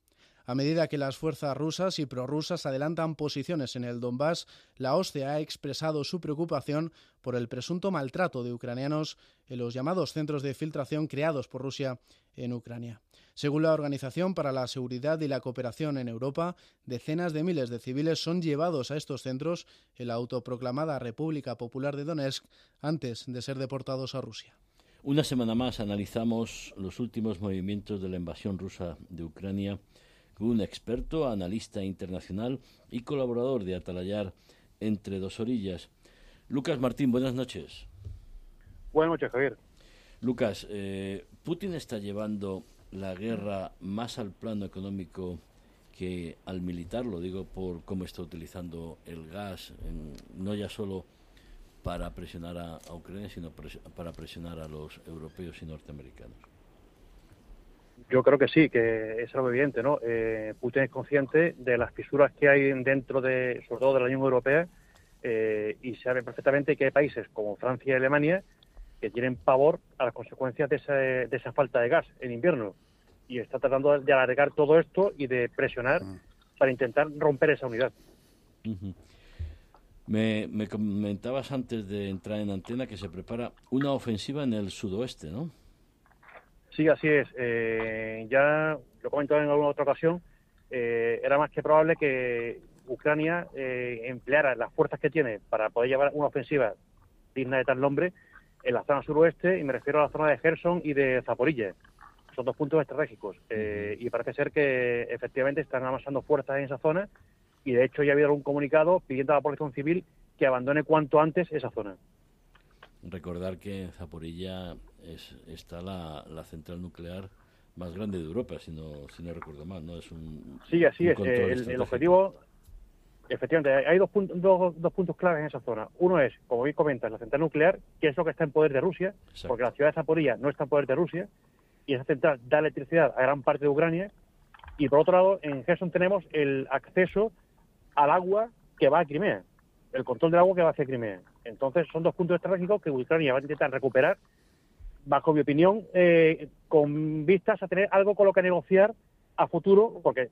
A medida que las fuerzas rusas y prorrusas adelantan posiciones en el Donbass, la OSCE ha expresado su preocupación por el presunto maltrato de ucranianos en los llamados centros de filtración creados por Rusia en Ucrania. Según la Organización para la Seguridad y la Cooperación en Europa, decenas de miles de civiles son llevados a estos centros en la autoproclamada República Popular de Donetsk antes de ser deportados a Rusia. Una semana más analizamos los últimos movimientos de la invasión rusa de Ucrania un experto, analista internacional y colaborador de Atalayar entre dos orillas. Lucas Martín, buenas noches. Buenas noches, Javier. Lucas, eh, Putin está llevando la guerra más al plano económico que al militar, lo digo por cómo está utilizando el gas, no ya solo para presionar a, a Ucrania, sino para presionar a los europeos y norteamericanos. Yo creo que sí, que es algo evidente, ¿no? Eh, Putin es consciente de las fisuras que hay dentro de, sobre todo de la Unión Europea, eh, y sabe perfectamente que hay países como Francia y Alemania que tienen pavor a las consecuencias de, esa falta de gas en invierno. Y está tratando de alargar todo esto y de presionar ah. para intentar romper esa unidad. me, me comentabas antes de entrar en antena que se prepara una ofensiva en el sudoeste, ¿no? Sí, así es. Eh, ya lo he comentado en alguna otra ocasión, eh, era más que probable que Ucrania eh, empleara las fuerzas que tiene para poder llevar una ofensiva digna de tal nombre en la zona suroeste, y me refiero a la zona de Gerson y de Zaporilla. Son dos puntos estratégicos. y parece ser que efectivamente están avanzando fuerzas en esa zona, y de hecho ya ha habido un comunicado pidiendo a la Protección Civil que abandone cuanto antes esa zona. Recordar que en Zaporilla es, está la, central nuclear más grande de Europa, si no, si no recuerdo mal, ¿no? Es un, sí, así es. El, objetivo, efectivamente, hay dos, puntos, dos, dos, puntos claves en esa zona. Uno es, como bien comentas, la central nuclear, que es lo que está en poder de Rusia, porque la ciudad de Zaporilla no está en poder de Rusia, y esa central da electricidad a gran parte de Ucrania. Y por otro lado, en Gerson tenemos el acceso al agua que va a Crimea, el control del agua que va hacia Crimea. Entonces, son dos puntos estratégicos que Ucrania va a intentar recuperar, bajo mi opinión, eh, con vistas a tener algo con lo que negociar a futuro, porque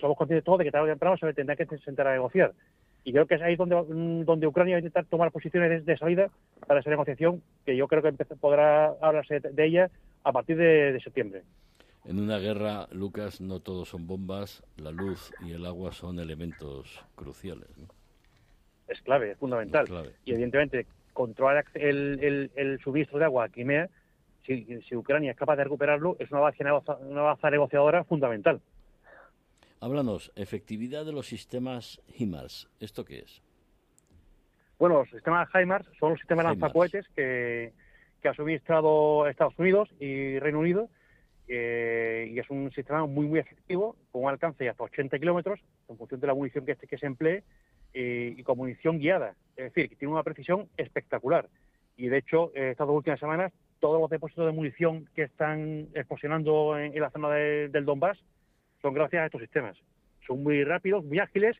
somos conscientes todos de que tarde o temprano se tendrá que sentar a negociar. Y creo que es ahí donde, mm, donde Ucrania va a intentar tomar posiciones de, salida para esa negociación, que yo creo que podrá hablarse de ella a partir de, septiembre. En una guerra, Lucas, no todos son bombas, la luz y el agua son elementos cruciales. Es clave, es fundamental. Y evidentemente, controlar el, el, suministro de agua a Crimea, si, Ucrania es capaz de recuperarlo, es una base, una base negociadora fundamental. Háblanos, efectividad de los sistemas HIMARS. ¿Esto qué es? Bueno, los sistemas HIMARS son los sistemas lanzacohetes que, que ha suministrado Estados Unidos y Reino Unido. Eh, y es un sistema muy, muy efectivo, con un alcance de hasta 80 kilómetros, en función de la munición que, que se emplee, eh, y con munición guiada. Es decir, que tiene una precisión espectacular. Y de hecho, eh, estas dos últimas semanas, todos los depósitos de munición que están explosionando en, la zona del Donbass son gracias a estos sistemas. Son muy rápidos, muy ágiles,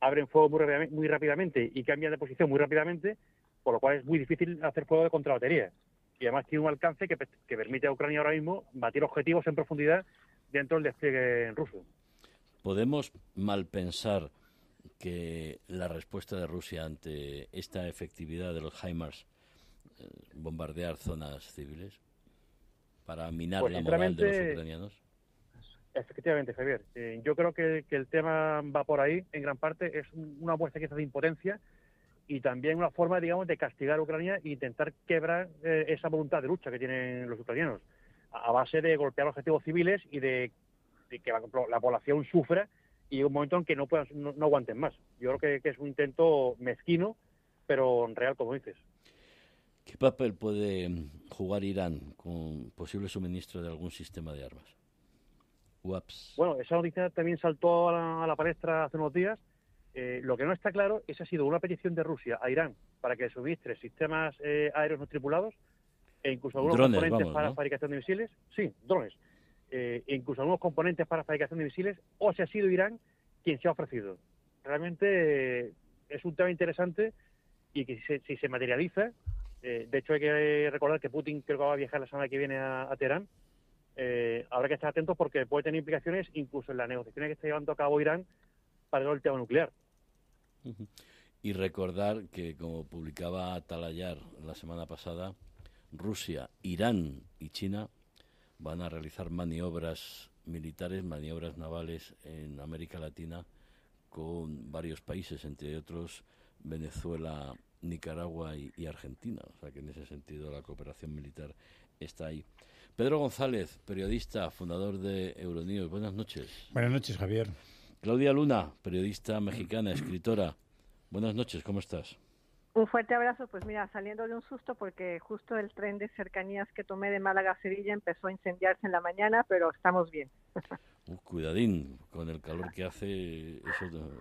abren fuego muy, rápidamente y cambian de posición muy rápidamente, por lo cual es muy difícil hacer fuego de contrabatería. Y además tiene un alcance que, permite a Ucrania ahora mismo batir objetivos en profundidad dentro del despliegue ruso. ¿Podemos malpensar que la respuesta de Rusia ante esta efectividad de los HIMARS, eh, bombardear zonas civiles, para minar pues, la moral de los ucranianos? Efectivamente, Javier. Eh, yo creo que, el tema va por ahí, en gran parte. Es una muestra quizás de impotencia y también una forma, digamos, de castigar a Ucrania e intentar quebrar eh, esa voluntad de lucha que tienen los ucranianos, a, base de golpear objetivos civiles y de, que la, población sufra y un momento en que no, puedan, no, aguanten más. Yo creo que, es un intento mezquino, pero real, como dices. ¿Qué papel puede jugar Irán con posible suministro de algún sistema de armas? Bueno, esa noticia también saltó a la, palestra hace unos días. Eh, lo que no está claro es ha sido una petición de Rusia a Irán para que suministre sistemas eh, aéreos no tripulados e incluso algunos componentes para fabricación de misiles. Sí, drones. Eh, incluso algunos componentes para fabricación de misiles, o si ha sido Irán quien se ha ofrecido. Realmente es un tema interesante y que si se, materializa, de hecho hay que recordar que Putin creo que va a viajar la semana que viene a Teherán, eh, habrá que estar atentos porque puede tener implicaciones incluso en las negociaciones que está llevando a cabo Irán para el tema nuclear. Y recordar que, como publicaba Talayar la semana pasada, Rusia, Irán y China van a realizar maniobras militares, maniobras navales en América Latina con varios países, entre otros Venezuela, Nicaragua y, y Argentina. O sea que en ese sentido la cooperación militar está ahí. Pedro González, periodista, fundador de Euronews. Buenas noches. Buenas noches, Javier. Claudia Luna, periodista mexicana, escritora. Buenas noches, ¿cómo estás? Un fuerte abrazo, pues mira, saliendo de un susto porque justo el tren de cercanías que tomé de Málaga a Sevilla empezó a incendiarse en la mañana, pero estamos bien. Uh, cuidadín, con el calor que hace. Eso,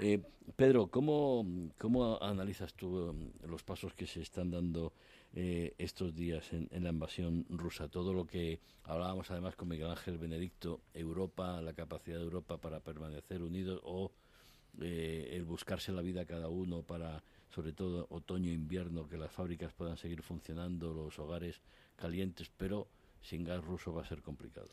eh, Pedro, ¿cómo, ¿cómo analizas tú um, los pasos que se están dando eh, estos días en, la invasión rusa. Todo lo que hablábamos además con Miguel Ángel Benedicto, Europa, la capacidad de Europa para permanecer unidos o eh, el buscarse la vida cada uno para, sobre todo otoño e invierno, que las fábricas puedan seguir funcionando, los hogares calientes, pero sin gas ruso va a ser complicado.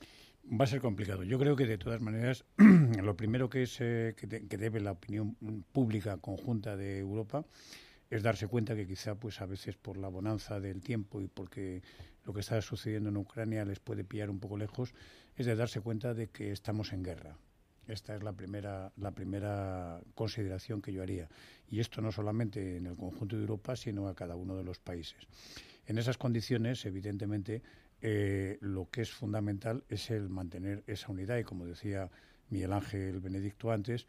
Va a ser complicado. Yo creo que de todas maneras, lo primero que, es, eh, que debe la opinión pública conjunta de Europa es darse cuenta que quizá pues a veces por la bonanza del tiempo y porque lo que está sucediendo en Ucrania les puede pillar un poco lejos, es de darse cuenta de que estamos en guerra. Esta es la primera, la primera consideración que yo haría. Y esto no solamente en el conjunto de Europa, sino a cada uno de los países. En esas condiciones, evidentemente, eh, lo que es fundamental es el mantener esa unidad. Y como decía Miguel Ángel Benedicto antes,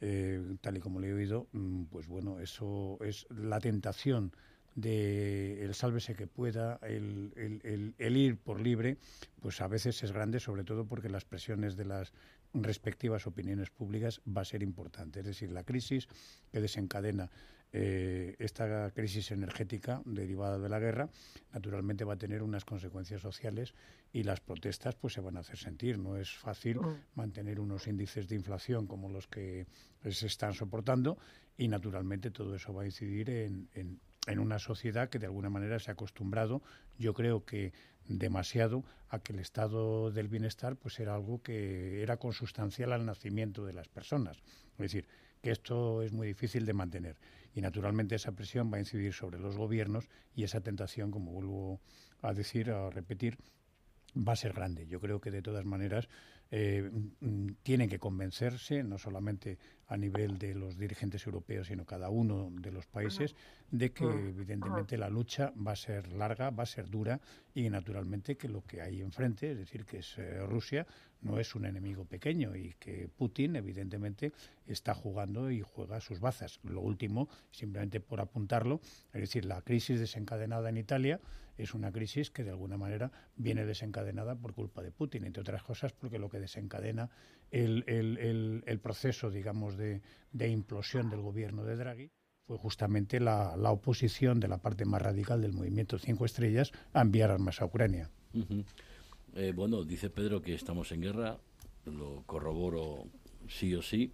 eh, tal y como le he oído, mm, pues bueno, eso es la tentación de el sálvese que pueda, el, el, el, ir por libre, pues a veces es grande, sobre todo porque las presiones de las respectivas opiniones públicas va a ser importante. Es decir, la crisis que desencadena eh, esta crisis energética derivada de la guerra naturalmente va a tener unas consecuencias sociales y las protestas pues se van a hacer sentir. No es fácil mm. mantener unos índices de inflación como los que se están soportando y naturalmente todo eso va a incidir en, en, en una sociedad que de alguna manera se ha acostumbrado, yo creo que demasiado, a que el estado del bienestar pues era algo que era consustancial al nacimiento de las personas. Es decir, que esto es muy difícil de mantener. Y naturalmente esa presión va a incidir sobre los gobiernos y esa tentación, como vuelvo a decir, a repetir, va a ser grande. Yo creo que de todas maneras eh, mm, tienen que convencerse, no solamente a nivel de los dirigentes europeos, sino cada uno de los países, de que evidentemente la lucha va a ser larga, va a ser dura y naturalmente que lo que hay enfrente, es decir, que es eh, Rusia, no es un enemigo pequeño y que Putin evidentemente está jugando y juega sus bazas. Lo último, simplemente por apuntarlo, es decir, la crisis desencadenada en Italia es una crisis que de alguna manera viene desencadenada por culpa de Putin, entre otras cosas porque lo que desencadena el, proceso, digamos, de, implosión del gobierno de Draghi fue justamente la, la, oposición de la parte más radical del movimiento Cinco Estrellas a enviar armas a Ucrania. Eh, bueno, dice Pedro que estamos en guerra, lo corroboro sí o sí.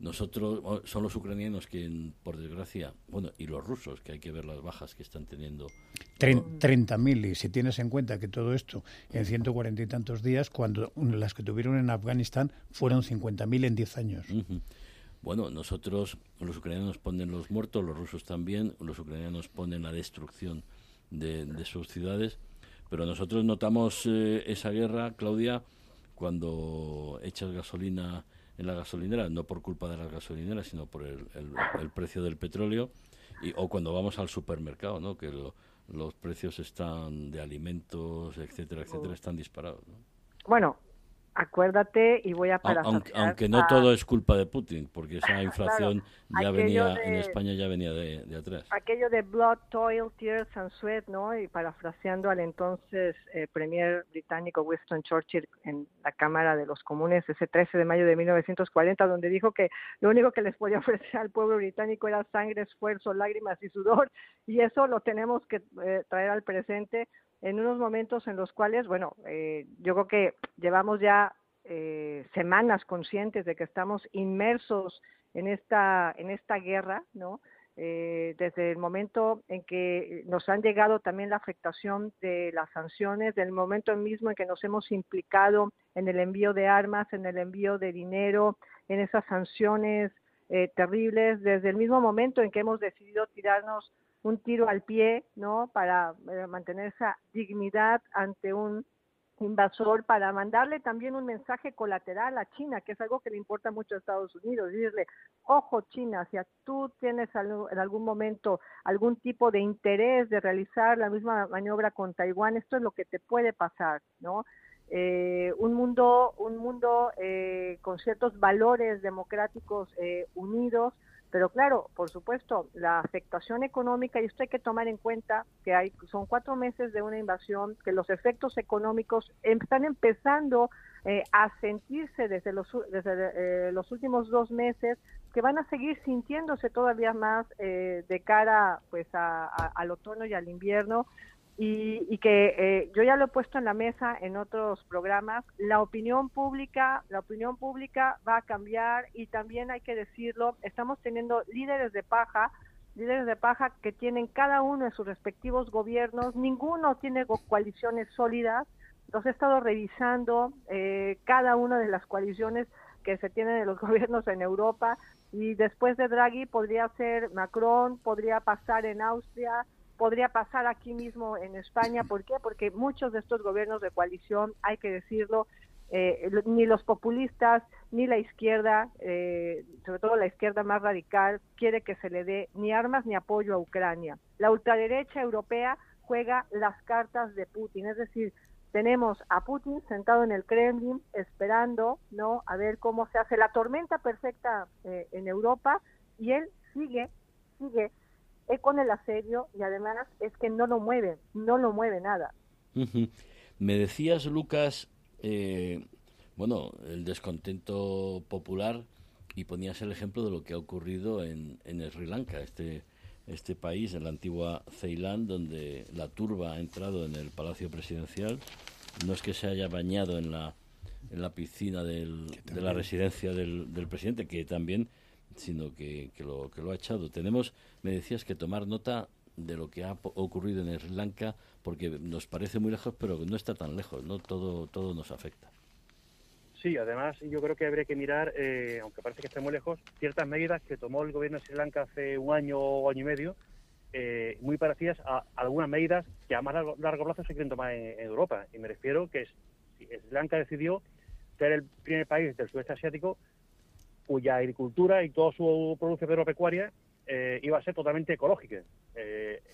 Nosotros, son los ucranianos quien, por desgracia, bueno, y los rusos, que hay que ver las bajas que están teniendo. 30.000, y si tienes en cuenta que todo esto en 140 y tantos días, cuando las que tuvieron en Afganistán fueron 50.000 en 10 años. Bueno, nosotros, los ucranianos ponen los muertos, los rusos también, los ucranianos ponen la destrucción de, sus ciudades, pero nosotros notamos eh, esa guerra, Claudia, cuando echas gasolina en la gasolinera, no por culpa de las gasolineras, sino por el, precio del petróleo, y, o cuando vamos al supermercado, ¿no? que los precios están de alimentos, etcétera, etcétera, están disparados. ¿no? Bueno, acuérdate y voy a parar. Aunque, no todo es culpa de Putin, porque esa inflación ya venía en España ya venía de, atrás. Aquello de blood, toil, tears and sweat, ¿no? Y parafraseando al entonces eh, premier británico Winston Churchill en la Cámara de los Comunes ese 13 de mayo de 1940, donde dijo que lo único que les podía ofrecer al pueblo británico era sangre, esfuerzo, lágrimas y sudor, y eso lo tenemos que eh, traer al presente en unos momentos en los cuales, bueno, eh, yo creo que llevamos ya eh, semanas conscientes de que estamos inmersos en esta, en esta guerra, ¿no? Eh, desde el momento en que nos han llegado también la afectación de las sanciones, del momento mismo en que nos hemos implicado en el envío de armas, en el envío de dinero, en esas sanciones terribles, desde el mismo momento en que hemos decidido tirarnos un tiro al pie, ¿no? Para eh, mantener esa dignidad ante un invasor, para mandarle también un mensaje colateral a China, que es algo que le importa mucho a Estados Unidos, decirle, ojo China, si tú tienes en algún momento algún tipo de interés de realizar la misma maniobra con Taiwán, esto es lo que te puede pasar, ¿no? Eh, un mundo, un mundo eh, con ciertos valores democráticos unidos, pero claro, por supuesto, la afectación económica, y esto hay que tomar en cuenta que hay, son cuatro meses de una invasión, que los efectos económicos están empezando eh, a sentirse desde, los, eh, últimos dos meses, que van a seguir sintiéndose todavía más eh, de cara pues al otoño y al invierno y, que eh, yo ya lo he puesto en la mesa en otros programas, la opinión pública, la opinión pública va a cambiar y también hay que decirlo, estamos teniendo líderes de paja, líderes de paja que tienen cada uno de sus respectivos gobiernos, ninguno tiene coaliciones sólidas, los he estado revisando eh, cada una de las coaliciones que se tienen en los gobiernos en Europa y después de Draghi podría ser Macron, podría pasar en Austria, podría pasar aquí mismo en España. ¿Por qué? Porque muchos de estos gobiernos de coalición, hay que decirlo, eh, ni los populistas ni la izquierda, eh, sobre todo la izquierda más radical, quiere que se le dé ni armas ni apoyo a Ucrania. La ultraderecha europea juega las cartas de Putin, es decir, tenemos a Putin sentado en el Kremlin esperando, ¿no? A ver cómo se hace la tormenta perfecta eh, en Europa y él sigue, sigue con el asedio y además es que no lo mueve, no lo mueve nada. Me decías, Lucas, eh, bueno, el descontento popular y ponías el ejemplo de lo que ha ocurrido en, en Sri Lanka, este, este país, en la antigua Ceilán, donde la turba ha entrado en el Palacio Presidencial. No es que se haya bañado en la, en la piscina del, de la residencia del, del, presidente, que también, sino que, que, lo, que lo ha echado. Tenemos, me decías, que tomar nota de lo que ha ocurrido en Sri Lanka, porque nos parece muy lejos, pero no está tan lejos, ¿no? Todo, todo nos afecta. Sí, además yo creo que habría que mirar, eh, aunque parece que esté muy lejos, ciertas medidas que tomó el gobierno de Sri Lanka hace un año o año y medio, eh, muy parecidas a, algunas medidas que a más largo, plazo se quieren tomar en, Europa. Y me refiero que Sri Lanka decidió ser el primer país del sudeste asiático cuya agricultura y toda su producción agropecuaria eh, iba a ser totalmente ecológica.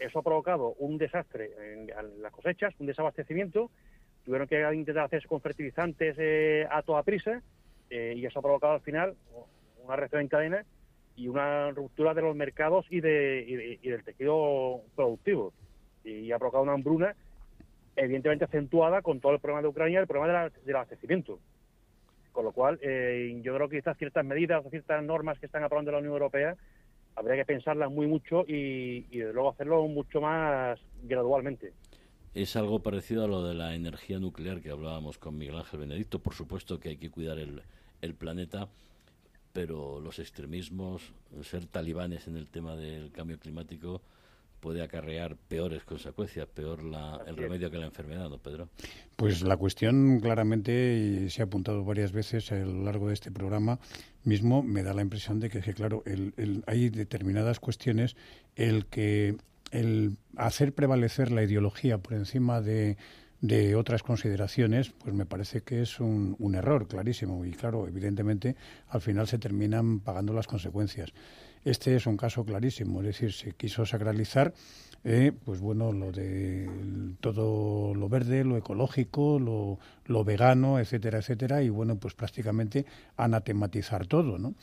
eso ha provocado un desastre en las cosechas, un desabastecimiento tuvieron que intentar hacerse con fertilizantes eh, a toda prisa eh, y eso ha provocado al final una reacción en cadena y una ruptura de los mercados y, de, y, del tejido productivo. Y, ha provocado una hambruna evidentemente acentuada con todo el problema de Ucrania, el problema del abastecimiento. Con lo cual, eh, yo creo que estas ciertas medidas ciertas normas que están aprobando la Unión Europea habría que pensarlas muy mucho y, y luego hacerlo mucho más gradualmente. Es algo parecido a lo de la energía nuclear que hablábamos con Miguel Ángel Benedicto. Por supuesto que hay que cuidar el planeta, pero los extremismos, ser talibanes en el tema del cambio climático, puede acarrear peores consecuencias, peor la, el remedio que la enfermedad, ¿no, Pedro? Pues la cuestión claramente, y se ha apuntado varias veces a lo largo de este programa, mismo me da la impresión de que, claro, el, hay determinadas cuestiones, el que el hacer prevalecer la ideología por encima de, de otras consideraciones, pues me parece que es un, un, error clarísimo y claro, evidentemente al final se terminan pagando las consecuencias. Este es un caso clarísimo, es decir, se quiso sacralizar eh, pues bueno, lo de todo lo verde, lo ecológico, lo, lo, vegano, etcétera, etcétera, y bueno, pues prácticamente anatematizar todo, ¿no?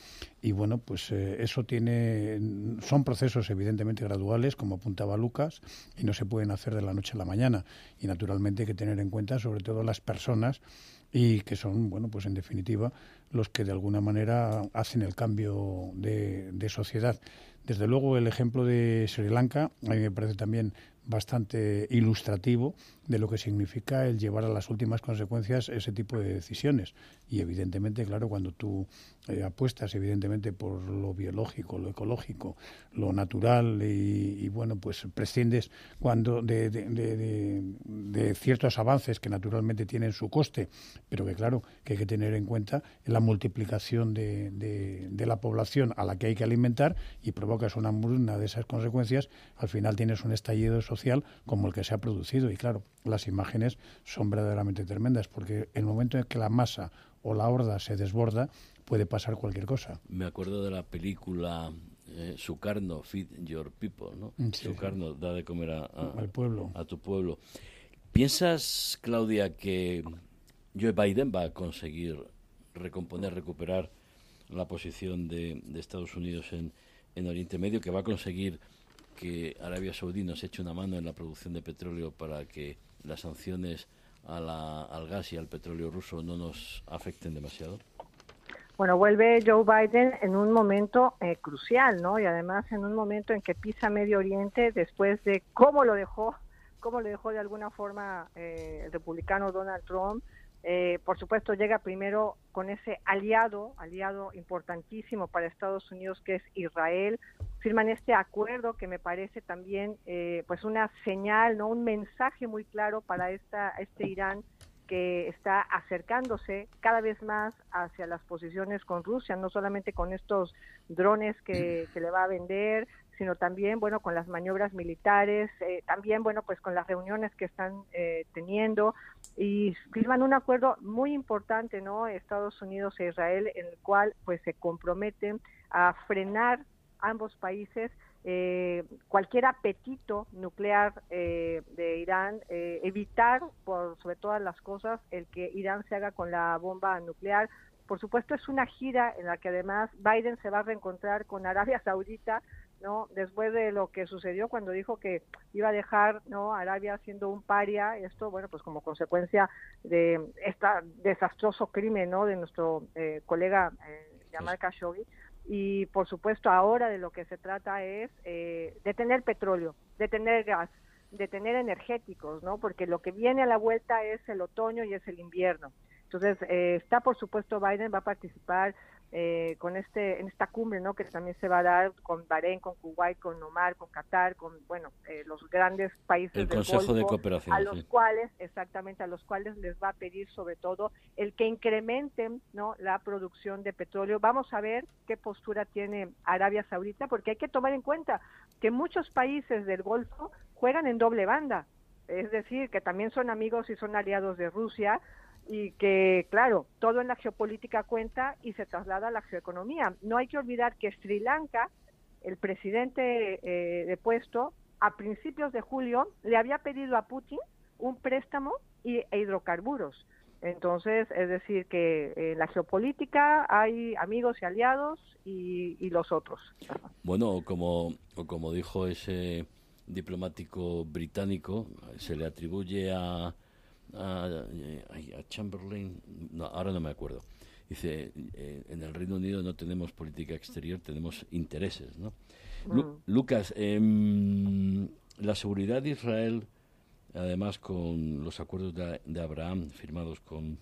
Y bueno, pues eh, eso tiene, son procesos evidentemente graduales, como apuntaba Lucas, y no se pueden hacer de la noche a la mañana. Y naturalmente hay que tener en cuenta sobre todo las personas y que son, bueno, pues en definitiva, los que de alguna manera hacen el cambio de, sociedad. Desde luego, el ejemplo de Sri Lanka a me parece también bastante ilustrativo de lo que significa el llevar a las últimas consecuencias ese tipo de decisiones. Y evidentemente, claro, cuando tú eh, apuestas evidentemente por lo biológico, lo ecológico, lo natural y, bueno, pues prescindes cuando de, de, ciertos avances que naturalmente tienen su coste, pero que claro, que hay que tener en cuenta la multiplicación de, la población a la que hay que alimentar y provocas una hambruna de esas consecuencias, al final tienes un estallido social como el que se ha producido. Y claro, las imágenes son verdaderamente tremendas, porque el momento en que la masa o la horda se desborda, puede pasar cualquier cosa. Me acuerdo de la película eh, Sukarno, Feed Your People, ¿no? Sukarno, da de comer a, al pueblo. a tu pueblo. ¿Piensas, Claudia, que Joe Biden va a conseguir recomponer, recuperar la posición de, de Estados Unidos en, en Oriente Medio, que va a conseguir que Arabia Saudí nos eche una mano en la producción de petróleo para que las sanciones al gas y al petróleo ruso no nos afecten demasiado? Bueno, vuelve Joe Biden en un momento eh, crucial, ¿no? Y además en un momento en que pisa Medio Oriente después de cómo lo dejó, cómo lo dejó de alguna forma eh, el republicano Donald Trump eh, por supuesto, llega primero con ese aliado, aliado importantísimo para Estados Unidos, que es Israel. Firman este acuerdo que me parece también, eh, pues, una señal, no, un mensaje muy claro para esta, este Irán que está acercándose cada vez más hacia las posiciones con Rusia, no solamente con estos drones que, que le va a vender, sino también, bueno, con las maniobras militares, eh, también, bueno, pues con las reuniones que están eh, teniendo y firman un acuerdo muy importante, ¿no? Estados Unidos e Israel, en el cual, pues, se comprometen a frenar ambos países eh, cualquier apetito nuclear de Irán, evitar, por sobre todas las cosas, el que Irán se haga con la bomba nuclear. Por supuesto, es una gira en la que además Biden se va a reencontrar con Arabia Saudita, ¿no? Después de lo que sucedió cuando dijo que iba a dejar, ¿no? Arabia siendo un paria, esto, bueno, pues como consecuencia de este desastroso crimen, ¿no? De nuestro eh, colega eh, Jamal Khashoggi. Y por supuesto ahora de lo que se trata es eh, de tener petróleo, de tener gas, de tener energéticos, ¿no? Porque lo que viene a la vuelta es el otoño y es el invierno. Entonces, eh, está por supuesto Biden, va a participar eh, con este en esta cumbre no que también se va a dar con Bahrein con Kuwait con Omar con Qatar con bueno eh, los grandes países el del Consejo Golfo, de Cooperación a los cuales exactamente a los cuales les va a pedir sobre todo el que incrementen no la producción de petróleo. Vamos a ver qué postura tiene Arabia Saudita porque hay que tomar en cuenta que muchos países del Golfo juegan en doble banda. Es decir que también son amigos y son aliados de Rusia y que, claro, todo en la geopolítica cuenta y se traslada a la geoeconomía. No hay que olvidar que Sri Lanka, el presidente eh, de puesto, a principios de julio le había pedido a Putin un préstamo y, e hidrocarburos. Entonces, es decir, que en la geopolítica hay amigos y aliados y, y los otros. Bueno, como, como dijo ese diplomático británico, se le atribuye a a, a Chamberlain, no, ahora no me acuerdo. Dice, eh, en el Reino Unido no tenemos política exterior, tenemos intereses, ¿no? Lu- Lucas, em, la seguridad de Israel, además con los acuerdos de, de Abraham firmados con,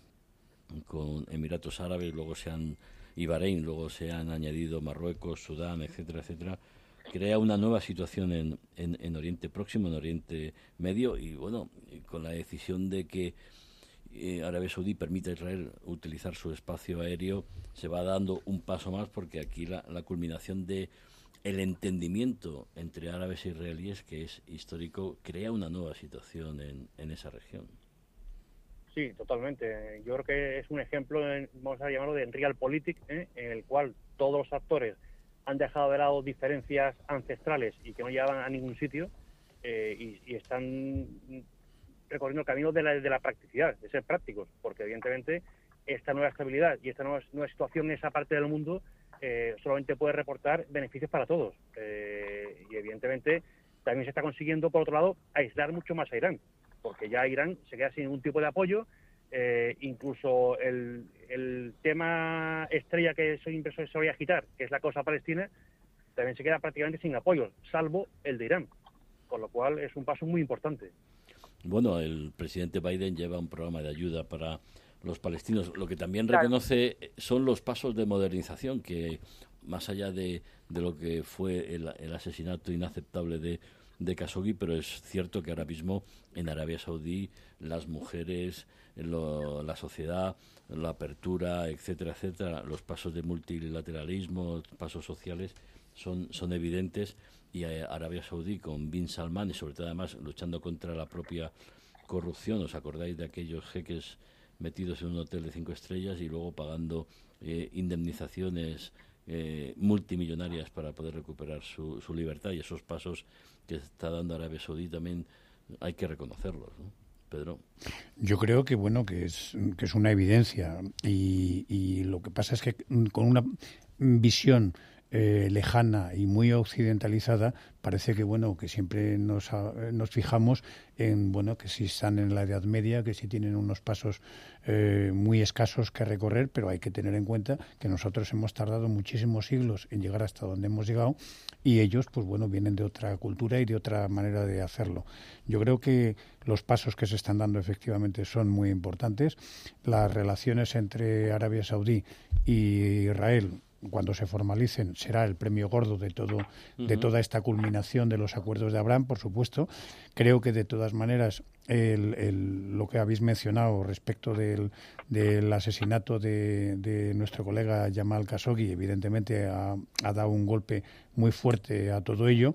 con Emiratos Árabes, luego se han, y Bahrein, luego se han añadido Marruecos, Sudán, etcétera, etcétera, crea una nueva situación en, en, en Oriente Próximo, en Oriente Medio, y bueno, con la decisión de que eh, Arabia Saudí permita a Israel utilizar su espacio aéreo, se va dando un paso más porque aquí la, la culminación de el entendimiento entre árabes e israelíes, que es histórico, crea una nueva situación en, en esa región. Sí, totalmente. Yo creo que es un ejemplo, vamos a llamarlo, de realpolitik, ¿eh? en el cual todos los actores han dejado de lado diferencias ancestrales y que no llevan a ningún sitio eh, y, están recorriendo el camino de la, de la practicidad, de ser prácticos, porque evidentemente esta nueva estabilidad y esta nueva, nueva situación en esa parte del mundo eh, solamente puede reportar beneficios para todos. Eh, y evidentemente también se está consiguiendo, por otro lado, aislar mucho más a Irán, porque ya Irán se queda sin ningún tipo de apoyo. Eh, incluso el, el tema estrella que siempre se solía agitar, que es la cosa palestina, también se queda prácticamente sin apoyo, salvo el de Irán. Con lo cual es un paso muy importante. Bueno, el presidente Biden lleva un programa de ayuda para los palestinos. Lo que también Claro. reconoce son los pasos de modernización que, más allá de, de lo que fue el, el asesinato inaceptable de, de Khashoggi, pero es cierto que ahora mismo en Arabia Saudí las mujeres, lo- la sociedad, la apertura, etcétera, etcétera, los pasos de multilateralismo, pasos sociales son, son evidentes. Y eh, Arabia Saudí con Bin Salman y sobre todo además luchando contra la propia corrupción, ¿os acordáis de aquellos jeques metidos en un hotel de cinco estrellas y luego pagando eh, indemnizaciones eh, multimillonarias para poder recuperar su, su libertad y esos pasos que está dando Arabia Saudí también hay que reconocerlos, ¿no? Pedro. Yo creo que bueno que es que es una evidencia y, lo que pasa es que con una visión eh, lejana y muy occidentalizada parece que bueno que siempre nos, nos fijamos en bueno que si están en la Edad Media que si tienen unos pasos eh, muy escasos que recorrer pero hay que tener en cuenta que nosotros hemos tardado muchísimos siglos en llegar hasta donde hemos llegado y ellos pues bueno vienen de otra cultura y de otra manera de hacerlo. Yo creo que los pasos que se están dando efectivamente son muy importantes. Las relaciones entre Arabia Saudí y Israel cuando se formalicen será el premio gordo de todo de toda esta culminación de los acuerdos de Abraham, por supuesto. Creo que de todas maneras el, el- lo que habéis mencionado respecto del, del asesinato de, de nuestro colega Jamal Khashoggi, evidentemente ha, ha dado un golpe muy fuerte a todo ello,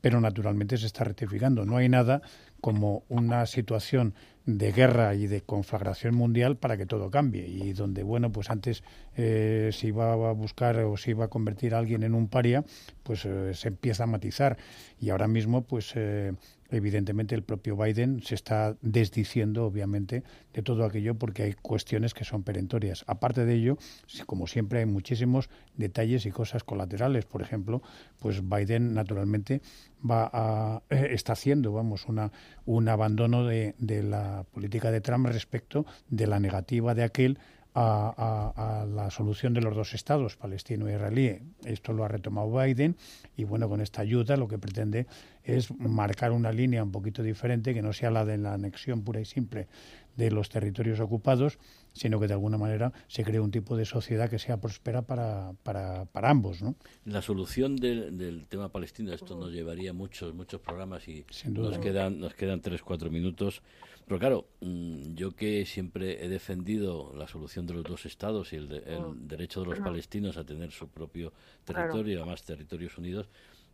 pero naturalmente se está rectificando. No hay nada como una situación de guerra y de conflagración mundial para que todo cambie. Y donde bueno pues antes eh, se iba a buscar o se iba a convertir a alguien en un paria pues eh, se empieza a matizar. Y ahora mismo pues eh, evidentemente el propio Biden se está desdiciendo, obviamente, de todo aquello porque hay cuestiones que son perentorias. Aparte de ello, como siempre, hay muchísimos detalles y cosas colaterales. Por ejemplo, pues Biden, naturalmente, va a, eh, está haciendo, vamos, una, un abandono de, de la política de Trump respecto de la negativa de aquel a, la solución de los dos estados, palestino e israelí. Esto lo ha retomado Biden y bueno, con esta ayuda lo que pretende es marcar una línea un poquito diferente que no sea la de la anexión pura y simple de los territorios ocupados, sino que de alguna manera se cree un tipo de sociedad que sea próspera para, para, para ambos. ¿no? La solución del, tema palestino, esto nos llevaría muchos muchos programas y nos quedan nos quedan tres cuatro minutos. Pero claro, mm, yo que siempre he defendido la solución de los dos estados y el, mm. derecho de los palestinos a tener su propio territorio, además territorios unidos,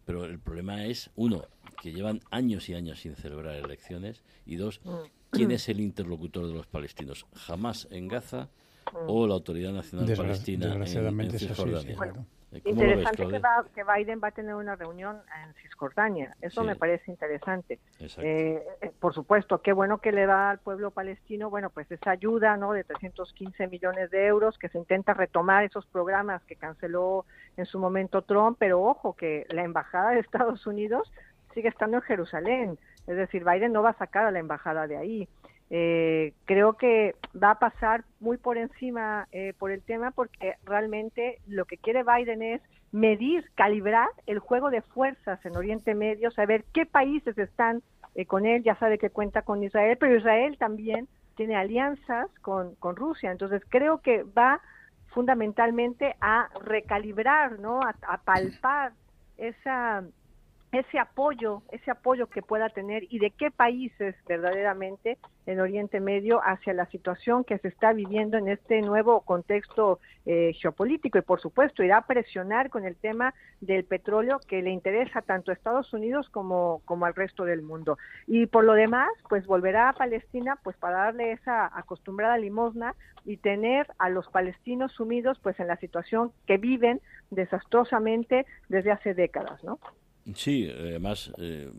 pero el problema es, uno, que llevan años y años sin celebrar elecciones, y dos, mm. ¿Quién es el interlocutor de los palestinos? ¿Jamás en Gaza o la Autoridad Nacional Palestina en, Cisjordania? interesante que, Biden va a tener una reunión en Cisjordania. Eso me parece interesante. Eh, eh, por supuesto, qué bueno que le da al pueblo palestino, bueno, pues esa ayuda, ¿no? De 315 millones de euros, que se intenta retomar esos programas que canceló en su momento Trump, pero ojo, que la embajada de Estados Unidos sigue estando en Jerusalén. Es decir, Biden no va a sacar a la embajada de ahí. Eh, creo que va a pasar muy por encima eh, por el tema porque realmente lo que quiere Biden es medir, calibrar el juego de fuerzas en Oriente Medio, saber qué países están eh, con él, ya sabe que cuenta con Israel, pero Israel también tiene alianzas con, con Rusia, entonces creo que va fundamentalmente a recalibrar, ¿no? a palpar esa ese apoyo, ese apoyo que pueda tener y de qué países verdaderamente en Oriente Medio hacia la situación que se está viviendo en este nuevo contexto eh, geopolítico y por supuesto irá a presionar con el tema del petróleo que le interesa tanto a Estados Unidos como, como al resto del mundo. Y por lo demás, pues volverá a Palestina pues para darle esa acostumbrada limosna y tener a los palestinos sumidos pues en la situación que viven desastrosamente desde hace décadas, ¿no? Sí, además, eh,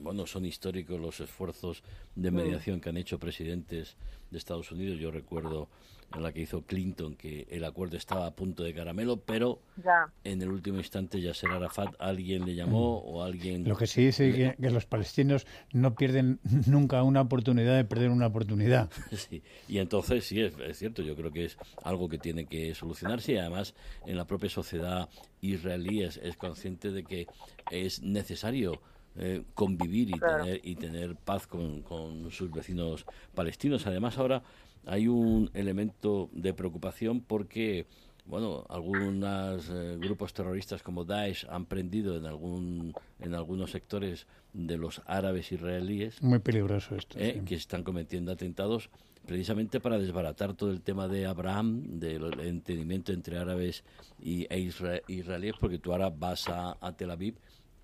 bueno, son históricos los esfuerzos de mediación que han hecho presidentes de Estados Unidos. Yo recuerdo en la que hizo Clinton que el acuerdo estaba a punto de caramelo, pero en el último instante Yasser Arafat alguien le llamó mm. o alguien... Lo que sí dice es que, los palestinos no pierden nunca una oportunidad de perder una oportunidad. Sí, y entonces sí, es, es, cierto, yo creo que es algo que tiene que solucionarse y además en la propia sociedad israelí es, es consciente de que es necesario eh, convivir y, tener, y tener paz con, con, sus vecinos palestinos. Además, ahora hay un elemento de preocupación porque, bueno, algunos eh, grupos terroristas como Daesh han prendido en, algún, en algunos sectores de los árabes israelíes. Muy peligroso esto. Eh, que están cometiendo atentados precisamente para desbaratar todo el tema de Abraham, del entendimiento entre árabes y, e israelíes, porque tú ahora vas a Tel Aviv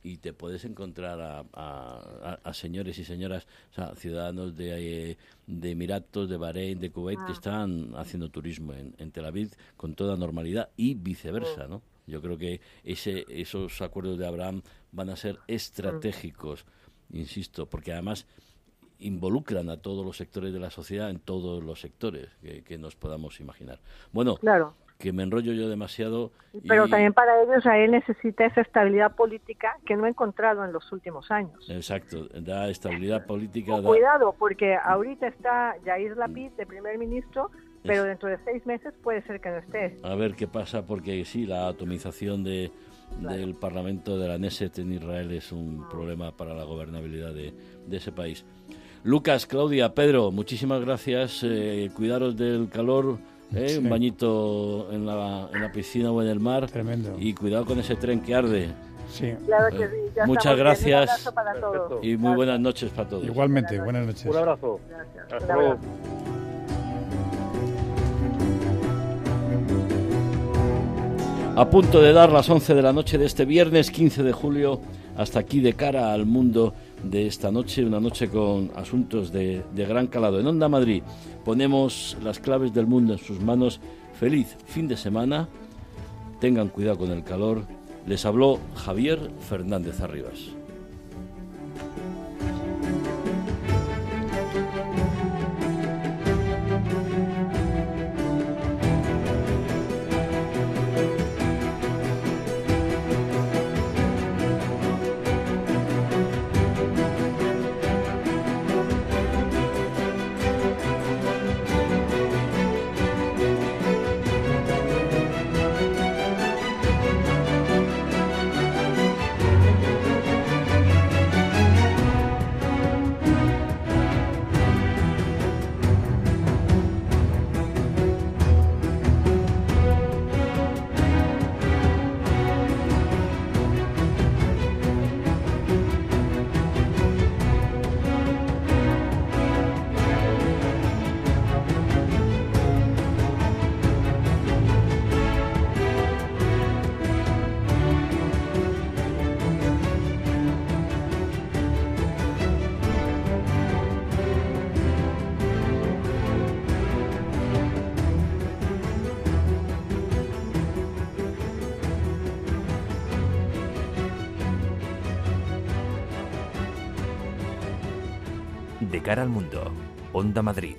y te puedes encontrar a, señores y señoras, o sea, ciudadanos de, de Emiratos, de Bahrein, de Kuwait, que ah. están haciendo turismo en, Tel Aviv con toda normalidad y viceversa, ¿no? Yo creo que ese, esos acuerdos de Abraham van a ser estratégicos, insisto, porque además involucran a todos los sectores de la sociedad en todos los sectores que, que nos podamos imaginar. Bueno, claro que me enrollo yo demasiado. Pero también para ellos a él necesita esa estabilidad política que no ha encontrado en los últimos años. Exacto, da estabilidad política. Cuidado, porque ahorita está Jair Lapid de primer ministro, pero dentro de seis meses puede ser que no esté. A ver qué pasa, porque sí, la atomización de, del Parlamento de la Neset en Israel es un problema para la gobernabilidad de, de ese país. Lucas, Claudia, Pedro, muchísimas gracias. Eh, cuidaros del calor ¿eh? un bañito en la, en la piscina o en el mar. Tremendo. Y cuidado con ese tren que arde. Sí. Claro que sí. Muchas gracias. Y muy buenas noches para todos. Igualmente, buenas noches. Un abrazo. Hasta luego. A punto de dar las 11 de la noche de este viernes 15 de julio, hasta aquí de cara al mundo de esta noche, una noche con asuntos de, de gran calado. En Onda Madrid ponemos las claves del mundo en sus manos. Feliz fin de semana. Tengan cuidado con el calor. Les habló Javier Fernández Arribas. De cara al mundo, Onda Madrid.